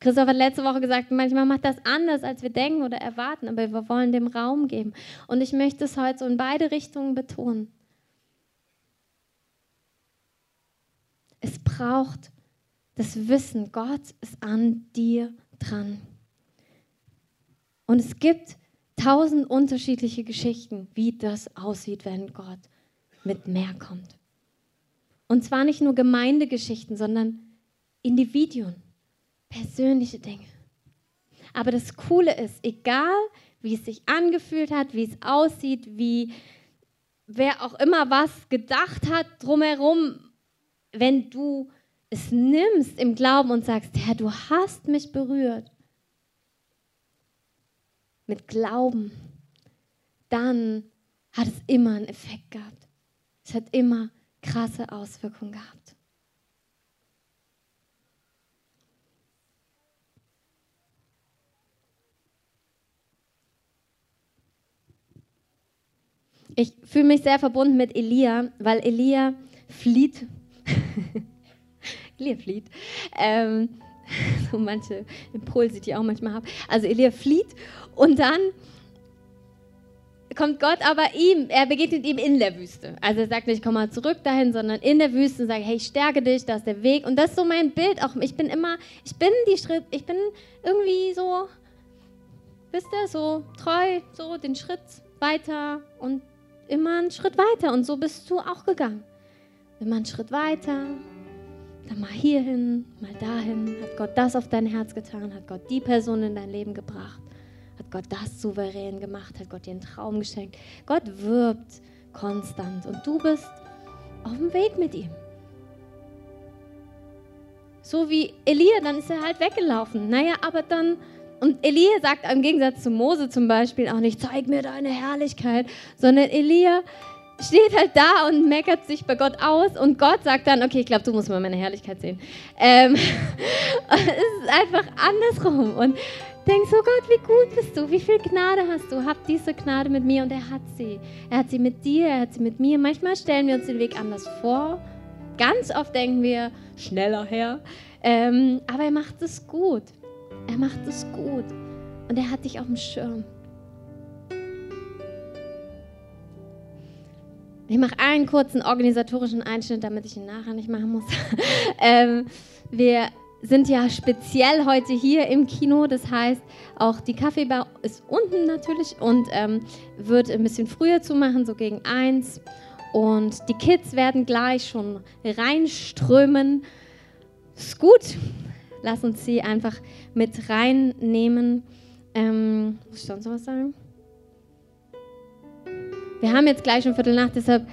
Christoph hat letzte Woche gesagt, manchmal macht das anders, als wir denken oder erwarten, aber wir wollen dem Raum geben. Und ich möchte es heute so in beide Richtungen betonen. Es braucht das Wissen, Gott ist an dir dran. Und es gibt tausend unterschiedliche Geschichten, wie das aussieht, wenn Gott mit mehr kommt. Und zwar nicht nur Gemeindegeschichten, sondern Individuen, persönliche Dinge. Aber das Coole ist, egal wie es sich angefühlt hat, wie es aussieht, wie wer auch immer was gedacht hat drumherum, wenn du es nimmst im Glauben und sagst, Herr, du hast mich berührt, mit Glauben, dann hat es immer einen Effekt gehabt. Es hat immer krasse Auswirkungen gehabt. Ich fühle mich sehr verbunden mit Elia, weil Elia flieht. Elia flieht. Ähm, so manche Impulse, die ich auch manchmal habe. Also Elia flieht und dann kommt Gott aber ihm, er begegnet ihm in der Wüste. Also er sagt nicht, komm mal zurück dahin, sondern in der Wüste und sagt, hey, ich stärke dich, das ist der Weg. Und das ist so mein Bild. Auch ich bin immer, ich bin die Schritt, ich bin irgendwie so, wisst ihr, so treu, so den Schritt weiter und immer einen Schritt weiter. Und so bist du auch gegangen. Immer einen Schritt weiter, dann mal hierhin, mal dahin. Hat Gott das auf dein Herz getan? Hat Gott die Person in dein Leben gebracht? Hat Gott das souverän gemacht, hat Gott dir einen Traum geschenkt. Gott wirbt konstant und du bist auf dem Weg mit ihm. So wie Elia, dann ist er halt weggelaufen. Naja, aber dann, und Elia sagt im Gegensatz zu Mose zum Beispiel auch nicht, zeig mir deine Herrlichkeit, sondern Elia steht halt da und meckert sich bei Gott aus und Gott sagt dann, okay, ich glaube, du musst mal meine Herrlichkeit sehen. Ähm, es ist einfach andersrum und denkst, oh Gott, wie gut bist du, wie viel Gnade hast du, hab diese Gnade mit mir und er hat sie. Er hat sie mit dir, er hat sie mit mir. Manchmal stellen wir uns den Weg anders vor. Ganz oft denken wir, schneller her. Ähm, aber er macht es gut. Er macht es gut. Und er hat dich auf dem Schirm. Ich mache einen kurzen organisatorischen Einschnitt, damit ich ihn nachher nicht machen muss. ähm, wir sind ja speziell heute hier im Kino. Das heißt, auch die Kaffeebar ist unten natürlich und ähm, wird ein bisschen früher zumachen, so gegen eins. Und die Kids werden gleich schon reinströmen. Ist gut. Lass uns sie einfach mit reinnehmen. Ähm, muss ich sonst noch was sagen? Wir haben jetzt gleich schon Viertel nach, deshalb.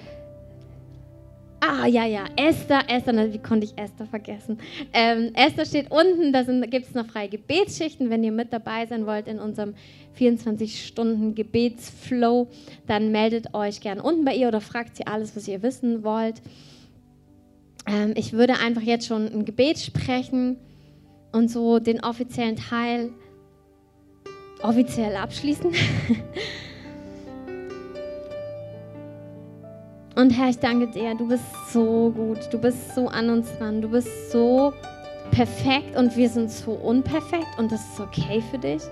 Ah, ja, ja, Esther, Esther, wie konnte ich Esther vergessen? Ähm, Esther steht unten, da gibt es noch freie Gebetsschichten. Wenn ihr mit dabei sein wollt in unserem 24-Stunden-Gebetsflow, dann meldet euch gern unten bei ihr oder fragt sie alles, was ihr wissen wollt. Ähm, ich würde einfach jetzt schon ein Gebet sprechen und so den offiziellen Teil offiziell abschließen. Und Herr, ich danke dir, du bist so gut, du bist so an uns dran, du bist so perfekt und wir sind so unperfekt und das ist okay für dich.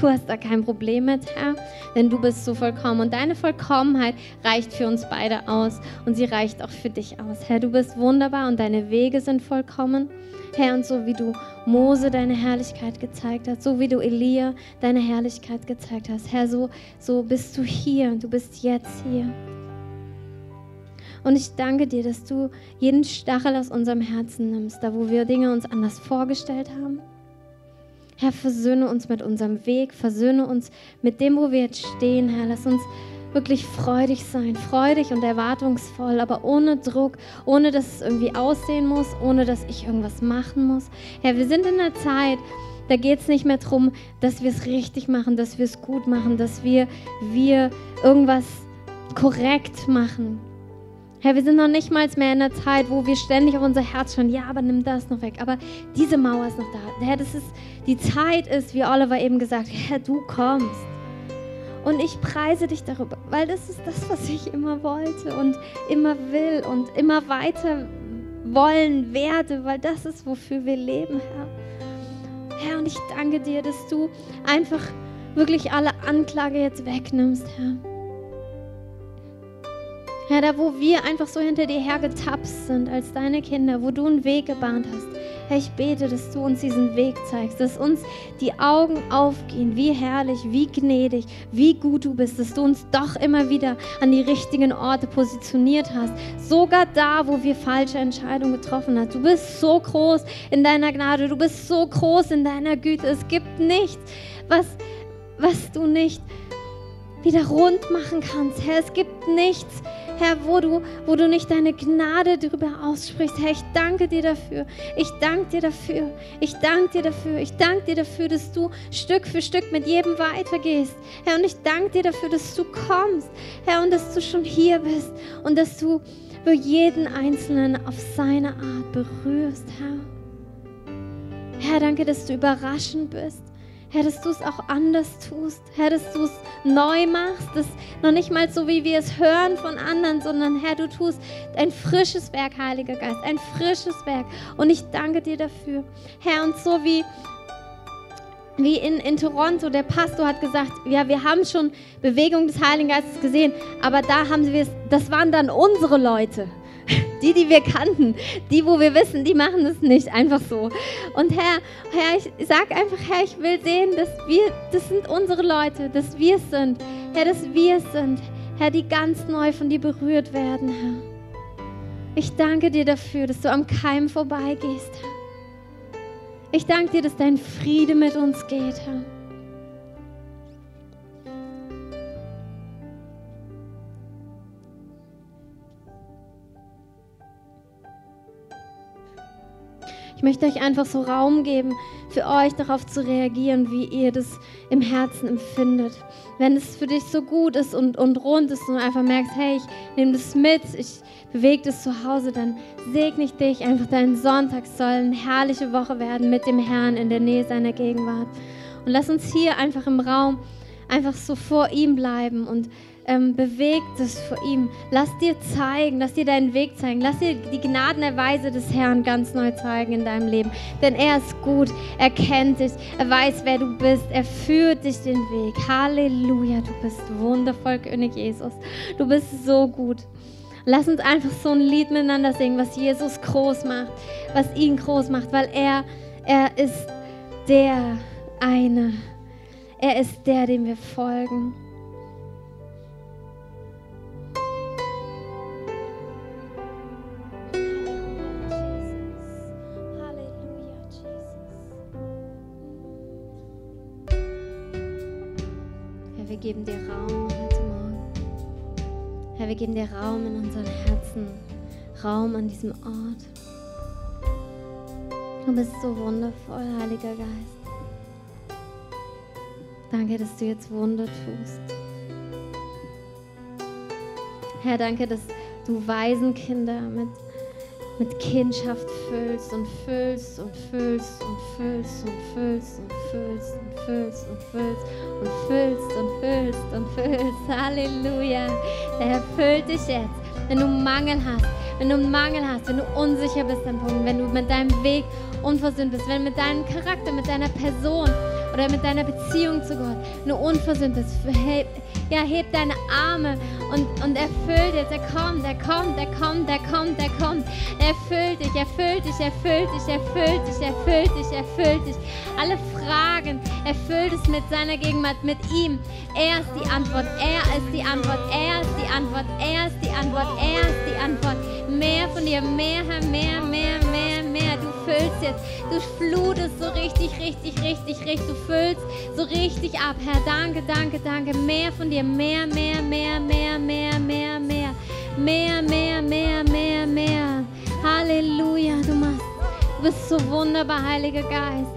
Du hast da kein Problem mit, Herr, denn du bist so vollkommen und deine Vollkommenheit reicht für uns beide aus und sie reicht auch für dich aus. Herr, du bist wunderbar und deine Wege sind vollkommen. Herr, und so wie du Mose deine Herrlichkeit gezeigt hast, so wie du Elia deine Herrlichkeit gezeigt hast, Herr, so, so bist du hier und du bist jetzt hier. Und ich danke dir, dass du jeden Stachel aus unserem Herzen nimmst, da wo wir Dinge uns anders vorgestellt haben. Herr, versöhne uns mit unserem Weg, versöhne uns mit dem, wo wir jetzt stehen, Herr. Lass uns wirklich freudig sein, freudig und erwartungsvoll, aber ohne Druck, ohne dass es irgendwie aussehen muss, ohne dass ich irgendwas machen muss. Herr, wir sind in einer Zeit, da geht es nicht mehr darum, dass wir es richtig machen, dass wir es gut machen, dass wir, wir irgendwas korrekt machen. Herr, wir sind noch nicht mal mehr in der Zeit, wo wir ständig auf unser Herz schauen, ja, aber nimm das noch weg. Aber diese Mauer ist noch da. Herr, das ist, die Zeit ist, wie Oliver eben gesagt hat, Herr, du kommst. Und ich preise dich darüber, weil das ist das, was ich immer wollte und immer will und immer weiter wollen werde, weil das ist, wofür wir leben, Herr. Herr, und ich danke dir, dass du einfach wirklich alle Anklage jetzt wegnimmst, Herr. Herr, da wo wir einfach so hinter dir hergetapst sind als deine Kinder, wo du einen Weg gebahnt hast. Herr, ich bete, dass du uns diesen Weg zeigst, dass uns die Augen aufgehen, wie herrlich, wie gnädig, wie gut du bist, dass du uns doch immer wieder an die richtigen Orte positioniert hast, sogar da, wo wir falsche Entscheidungen getroffen haben. Du bist so groß in deiner Gnade, du bist so groß in deiner Güte. Es gibt nichts, was, was du nicht wieder rund machen kannst. Herr, es gibt nichts, Herr, wo du, wo du nicht deine Gnade darüber aussprichst. Herr, ich danke dir dafür. Ich danke dir dafür. Ich danke dir dafür. Ich danke dir dafür, dass du Stück für Stück mit jedem weitergehst. Herr, und ich danke dir dafür, dass du kommst. Herr, und dass du schon hier bist und dass du für jeden Einzelnen auf seine Art berührst, Herr. Herr, danke, dass du überraschend bist. Herr, dass du es auch anders tust. Herr, dass du es neu machst. Das noch nicht mal so, wie wir es hören von anderen, sondern Herr, du tust ein frisches Werk, Heiliger Geist, ein frisches Werk. Und ich danke dir dafür. Herr, und so wie wie in, in Toronto, der Pastor hat gesagt, ja, wir haben schon Bewegung des Heiligen Geistes gesehen, aber da haben wir es, das waren dann unsere Leute. Die, die wir kannten, die, wo wir wissen, die machen es nicht einfach so. Und Herr, Herr, ich sage einfach, Herr, ich will sehen, dass wir, das sind unsere Leute, dass wir es sind. Herr, dass wir es sind. Herr, die ganz neu von dir berührt werden, Herr. Ich danke dir dafür, dass du am Keim vorbeigehst, Herr. Ich danke dir, dass dein Friede mit uns geht, Herr. Ich möchte euch einfach so Raum geben, für euch darauf zu reagieren, wie ihr das im Herzen empfindet. Wenn es für dich so gut ist und, und rund ist und du einfach merkst, hey, ich nehme das mit, ich bewege das zu Hause, dann segne ich dich. Einfach dein Sonntag soll eine herrliche Woche werden mit dem Herrn in der Nähe seiner Gegenwart. Und lass uns hier einfach im Raum einfach so vor ihm bleiben und ähm, bewegt es vor ihm. Lass dir zeigen, lass dir deinen Weg zeigen. Lass dir die Gnadenerweise des Herrn ganz neu zeigen in deinem Leben. Denn er ist gut, er kennt dich, er weiß, wer du bist, er führt dich den Weg. Halleluja, du bist wundervoll, König Jesus. Du bist so gut. Lass uns einfach so ein Lied miteinander singen, was Jesus groß macht, was ihn groß macht, weil er, er ist der eine. Er ist der, dem wir folgen. Wir geben dir Raum heute Morgen. Herr, wir geben dir Raum in unseren Herzen, Raum an diesem Ort. Du bist so wundervoll, Heiliger Geist. Danke, dass du jetzt Wunder tust. Herr, danke, dass du Waisenkinder mit mit Kindschaft füllst und füllst und füllst und füllst und füllst und füllst und füllst und füllst und füllst und füllst und füllst. Halleluja. Der Herr füllt dich jetzt. Wenn du Mangel hast, wenn du Mangel hast, wenn du unsicher bist an Punkten, wenn du mit deinem Weg unversöhnt bist, wenn mit deinem Charakter, mit deiner Person oder mit deiner Beziehung zu Gott nur unversöhnt bist, ja, heb deine Arme und, und erfüllt jetzt. Er kommt, er kommt, er kommt, er kommt, er kommt. Er erfüllt dich, erfüllt dich, erfüllt dich, erfüllt dich, erfüllt dich, erfüllt dich. Alle Fragen, erfüllt es mit seiner Gegenwart, mit ihm. Er ist die Antwort, er ist die Antwort, er ist die Antwort, er ist die Antwort, er ist die Antwort. Mehr von dir, mehr, mehr, mehr, mehr, mehr. Du füllst jetzt, du flutest so richtig, richtig, richtig, richtig. Du füllst so richtig ab, Herr. Danke, danke, danke. Mehr von dir, mehr, mehr, mehr, mehr, mehr, mehr, mehr. Mehr, mehr, mehr, mehr, mehr. Halleluja, du machst. Du bist so wunderbar, Heiliger Geist.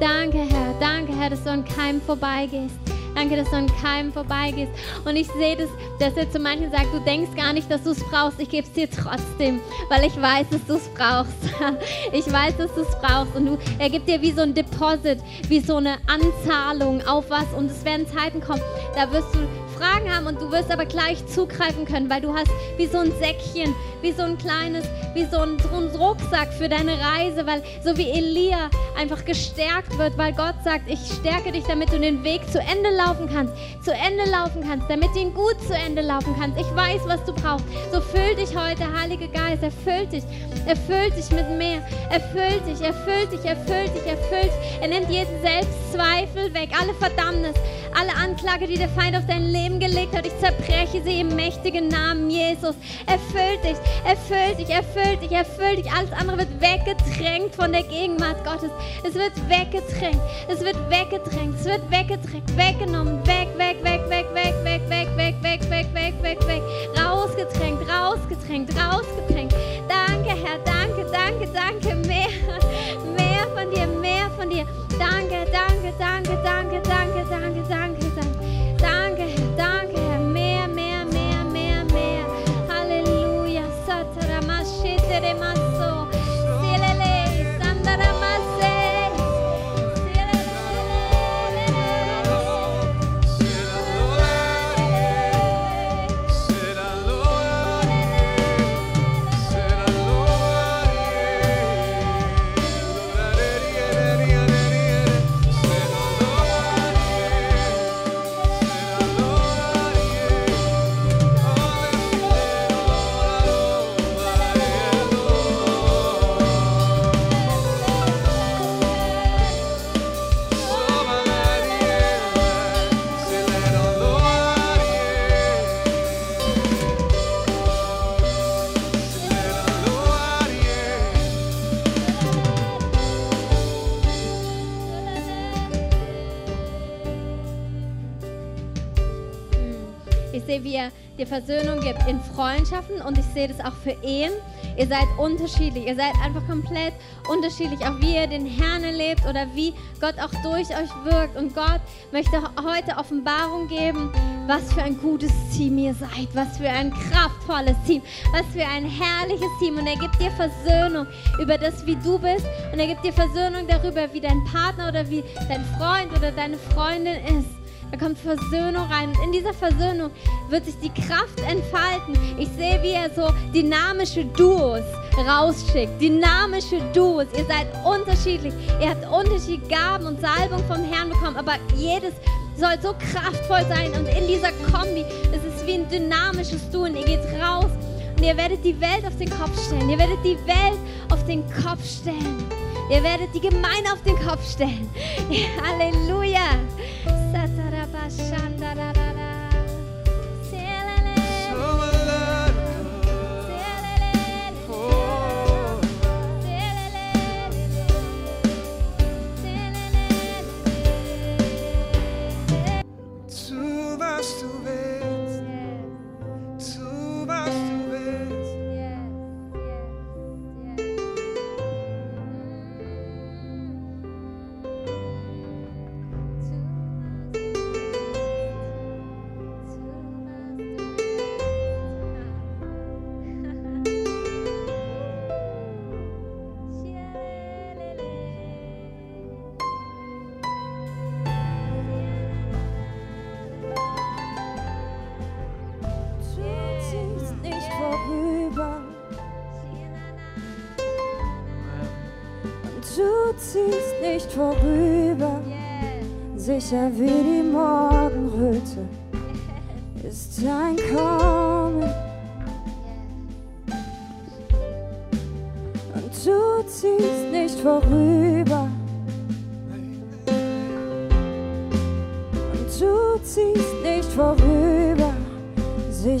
Danke, Herr. Danke, Herr, dass du an keinem vorbeigehst. Danke, dass du an keinem vorbeigehst. Und ich sehe das, dass er zu manchen sagt, du denkst gar nicht, dass du es brauchst. Ich gebe es dir trotzdem, weil ich weiß, dass du es brauchst. Ich weiß, dass du es brauchst. Und du, er gibt dir wie so ein Deposit, wie so eine Anzahlung auf was. Und es werden Zeiten kommen, da wirst du Fragen haben und du wirst aber gleich zugreifen können, weil du hast wie so ein Säckchen, wie so ein kleines, wie so ein, Rucksack für deine Reise, weil so wie Elia einfach gestärkt wird, weil Gott sagt, ich stärke dich, damit du den Weg zu Ende laufen kannst, zu Ende laufen kannst, damit du ihn gut zu Ende laufen kannst. Ich weiß, was du brauchst. So füll dich heute, Heilige Geist, erfüllt dich, erfüllt dich mit mehr, erfüllt dich, erfüllt dich, erfüllt dich, erfüllt dich. Er nimmt jeden Selbstzweifel weg, alle Verdammnis, alle Anklage, die der Feind auf dein Leben gelegt hat. Ich zerbreche sie im mächtigen Namen Jesus. Erfüllt dich, erfüllt dich, erfüllt dich, erfüllt dich. Alles andere wird weggedrängt von der Gegenwart Gottes. Es wird weggedrängt, es wird weggedrängt, es wird weggedrängt, weggenommen, weg, weg, weg, weg, weg, weg, weg, weg, weg, weg, weg, weg, weg, rausgedrängt, rausgedrängt, rausgedrängt. Danke, Herr, danke, danke, danke, mehr, mehr von dir, mehr von dir. Danke, danke, danke, danke, danke, danke. Danke, Wie er dir Versöhnung gibt in Freundschaften und ich sehe das auch für Ehen. Ihr seid unterschiedlich, ihr seid einfach komplett unterschiedlich, auch wie ihr den Herrn erlebt oder wie Gott auch durch euch wirkt. Und Gott möchte heute Offenbarung geben, was für ein gutes Team ihr seid, was für ein kraftvolles Team, was für ein herrliches Team. Und er gibt dir Versöhnung über das, wie du bist und er gibt dir Versöhnung darüber, wie dein Partner oder wie dein Freund oder deine Freundin ist. Da kommt Versöhnung rein. Und in dieser Versöhnung wird sich die Kraft entfalten. Ich sehe, wie er so dynamische Duos rausschickt. Dynamische Duos. Ihr seid unterschiedlich. Ihr habt unterschiedliche Gaben und Salbung vom Herrn bekommen. Aber jedes soll so kraftvoll sein. Und in dieser Kombi ist es wie ein dynamisches Duo. Und ihr geht raus und ihr werdet die Welt auf den Kopf stellen. Ihr werdet die Welt auf den Kopf stellen. Ihr werdet die Gemeinde auf den Kopf stellen. Halleluja. Tu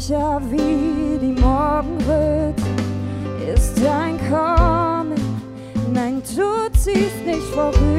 Sicher wie die Morgenröte ist dein Kommen. Nein, du ziehst nicht vorüber.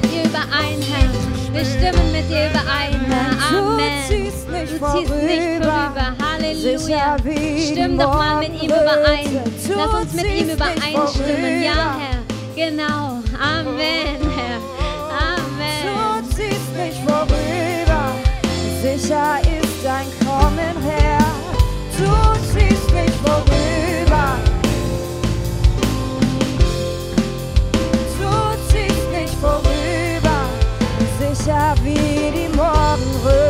Mit dir überein, Herr. Wir stimmen mit dir überein, Herr. Du Amen. Du ziehst nicht vorüber. Halleluja. Stimm doch mal mit ihm überein. Lass uns mit ihm übereinstimmen. Ja. Herr. Genau. Amen, Herr. Amen. Du ziehst nicht vorüber. Sicher ist dein Kommen her. Du ziehst nicht vorüber. Sicher wie die Morgenröte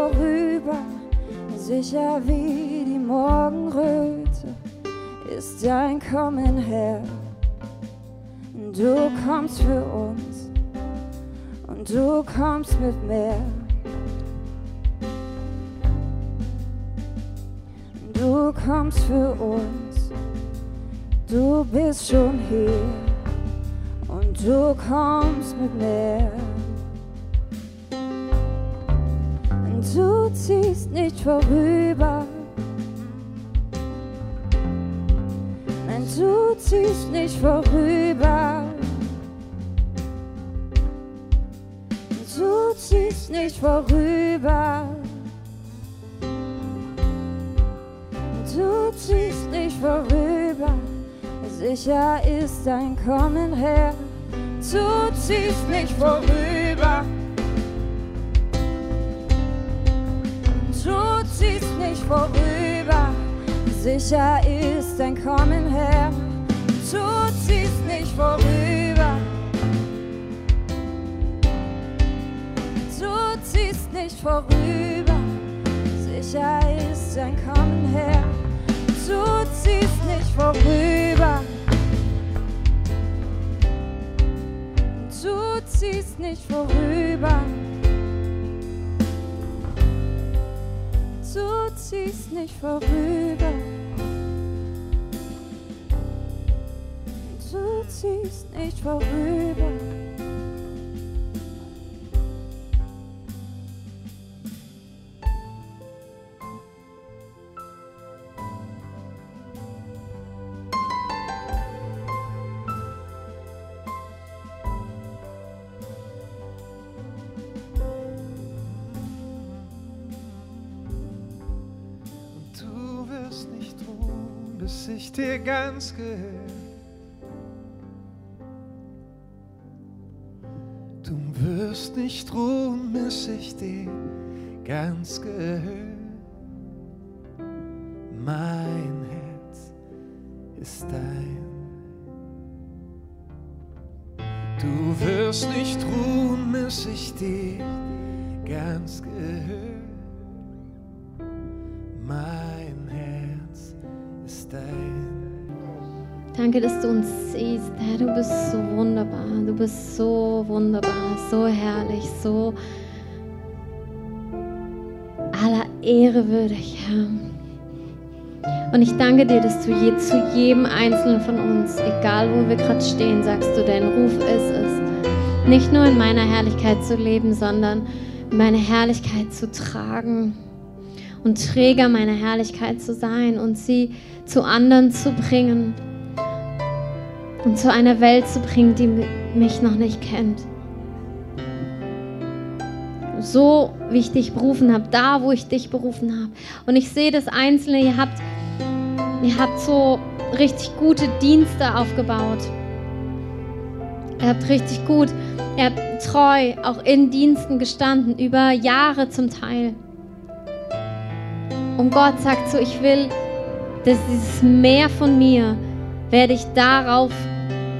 vorüber. Sicher wie die Morgenröte ist dein Kommen her. Du kommst für uns und du kommst mit mehr. Du kommst für uns. Du bist schon hier und du kommst mit mir. Du ziehst nicht vorüber. Nein, du ziehst nicht vorüber. Du ziehst nicht vorüber. Du ziehst nicht vorüber. Sicher ist dein Kommen her. Du ziehst nicht vorüber. Vorüber. Sicher ist dein Kommen her. Du ziehst nicht vorüber. Du ziehst nicht vorüber. Sicher ist dein Kommen her. Du ziehst nicht vorüber. Du ziehst nicht vorüber. Du ziehst nicht vorüber. Du ziehst nicht vorüber. Ganz gehöre. Du wirst nicht ruhen, bis ich dir ganz gehöre. Mein Herz ist dein. Du wirst nicht ruhen, bis ich dir ganz gehöre. Danke, dass du uns siehst. Herr, du bist so wunderbar. Du bist so wunderbar, so herrlich, so aller Ehre würdig, Herr. Und ich danke dir, dass du je, zu jedem Einzelnen von uns, egal wo wir gerade stehen, sagst du, dein Ruf ist es, nicht nur in meiner Herrlichkeit zu leben, sondern meine Herrlichkeit zu tragen und Träger meiner Herrlichkeit zu sein und sie zu anderen zu bringen und zu einer Welt zu bringen, die mich noch nicht kennt. So, wie ich dich berufen habe, da, wo ich dich berufen habe. Und ich sehe das Einzelne, ihr habt, ihr habt so richtig gute Dienste aufgebaut. Ihr habt richtig gut, ihr habt treu auch in Diensten gestanden, über Jahre zum Teil. Und Gott sagt so, ich will, dass dieses Meer von mir werde ich darauf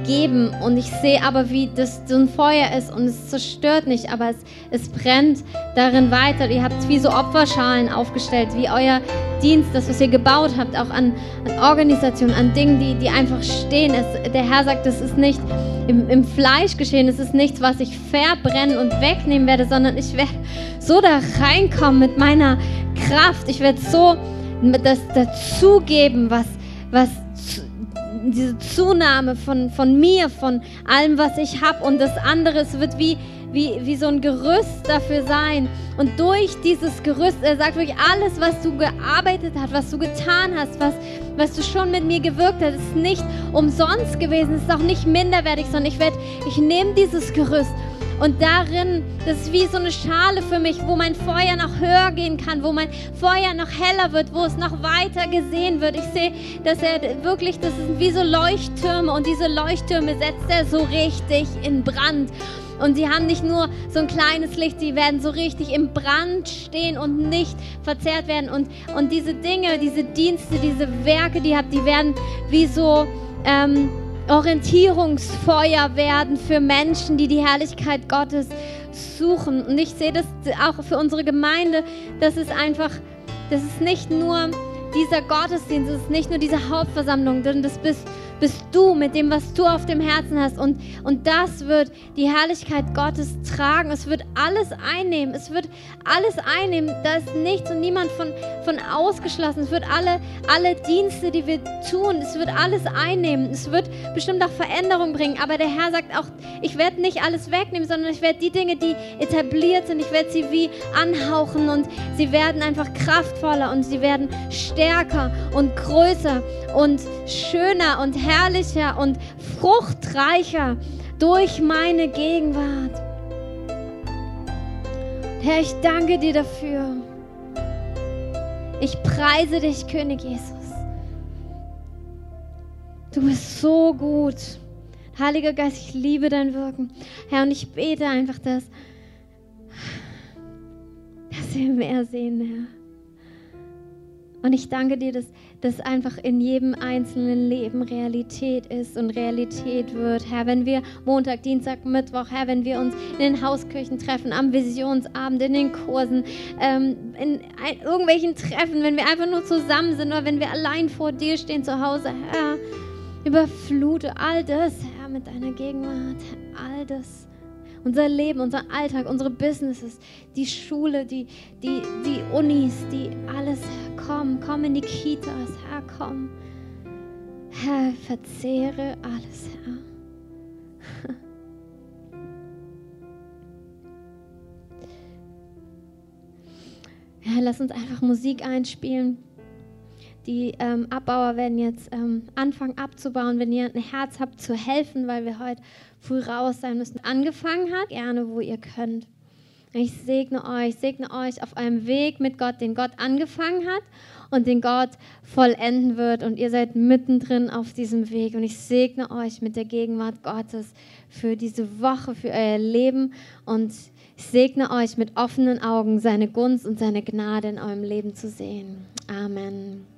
geben. Und ich sehe aber, wie das so ein Feuer ist und es zerstört nicht, aber es, es brennt darin weiter. Ihr habt wie so Opferschalen aufgestellt, wie euer Dienst, das, was ihr gebaut habt, auch an, an Organisationen, an Dingen, die, die einfach stehen. Es, der Herr sagt, das ist nicht im, im Fleisch geschehen, es ist nichts, was ich verbrennen und wegnehmen werde, sondern ich werde so da reinkommen mit meiner Kraft. Ich werde so das dazugeben, was, was diese Zunahme von, von mir, von allem, was ich habe. Und das andere, es wird wie, wie, wie so ein Gerüst dafür sein. Und durch dieses Gerüst, er sagt wirklich, alles, was du gearbeitet hast, was du getan hast, was, was du schon mit mir gewirkt hast, ist nicht umsonst gewesen, ist auch nicht minderwertig, sondern ich werde, ich nehme dieses Gerüst und darin, das ist wie so eine Schale für mich, wo mein Feuer noch höher gehen kann, wo mein Feuer noch heller wird, wo es noch weiter gesehen wird. Ich sehe, dass er wirklich, das sind wie so Leuchttürme und diese Leuchttürme setzt er so richtig in Brand. Und sie haben nicht nur so ein kleines Licht, sie werden so richtig im Brand stehen und nicht verzehrt werden. Und, und diese Dinge, diese Dienste, diese Werke, die ihr habt, die werden wie so ähm, Orientierungsfeuer werden für Menschen, die die Herrlichkeit Gottes suchen. Und ich sehe das auch für unsere Gemeinde, das ist einfach, das ist nicht nur dieser Gottesdienst, ist nicht nur diese Hauptversammlung, denn das bist, bist du mit dem, was du auf dem Herzen hast. Und, und das wird die Herrlichkeit Gottes tragen. Es wird alles einnehmen. Es wird alles einnehmen. Da ist nichts und niemand von, von ausgeschlossen. Es wird alle, alle Dienste, die wir tun, es wird alles einnehmen. Es wird bestimmt auch Veränderung bringen. Aber der Herr sagt auch, ich werde nicht alles wegnehmen, sondern ich werde die Dinge, die etabliert sind, ich werde sie wie anhauchen und sie werden einfach kraftvoller und sie werden stärker und größer und schöner und herrlicher und fruchtreicher durch meine Gegenwart. Herr, ich danke dir dafür. Ich preise dich, König Jesus. Du bist so gut. Heiliger Geist, ich liebe dein Wirken. Herr, und ich bete einfach, dass, dass wir mehr sehen, Herr. Und ich danke dir, dass das einfach in jedem einzelnen Leben Realität ist und Realität wird. Herr, wenn wir Montag, Dienstag, Mittwoch, Herr, wenn wir uns in den Hauskirchen treffen, am Visionsabend, in den Kursen, ähm, in ein, irgendwelchen Treffen, wenn wir einfach nur zusammen sind oder wenn wir allein vor dir stehen zu Hause, Herr, überflute all das, Herr, mit deiner Gegenwart, all das unser Leben, unser Alltag, unsere Businesses, die Schule, die, die, die Unis, die alles, Herr, komm, komm in die Kitas, Herr, komm. Herr, verzehre alles, Herr. Herr, lass uns einfach Musik einspielen. Die ähm, Abbauer werden jetzt ähm, anfangen abzubauen. Wenn ihr ein Herz habt, zu helfen, weil wir heute früh raus sein müssen, angefangen hat, gerne, wo ihr könnt. Ich segne euch, segne euch auf einem Weg mit Gott, den Gott angefangen hat und den Gott vollenden wird. Und ihr seid mittendrin auf diesem Weg. Und ich segne euch mit der Gegenwart Gottes für diese Woche, für euer Leben. Und ich segne euch mit offenen Augen, seine Gunst und seine Gnade in eurem Leben zu sehen. Amen.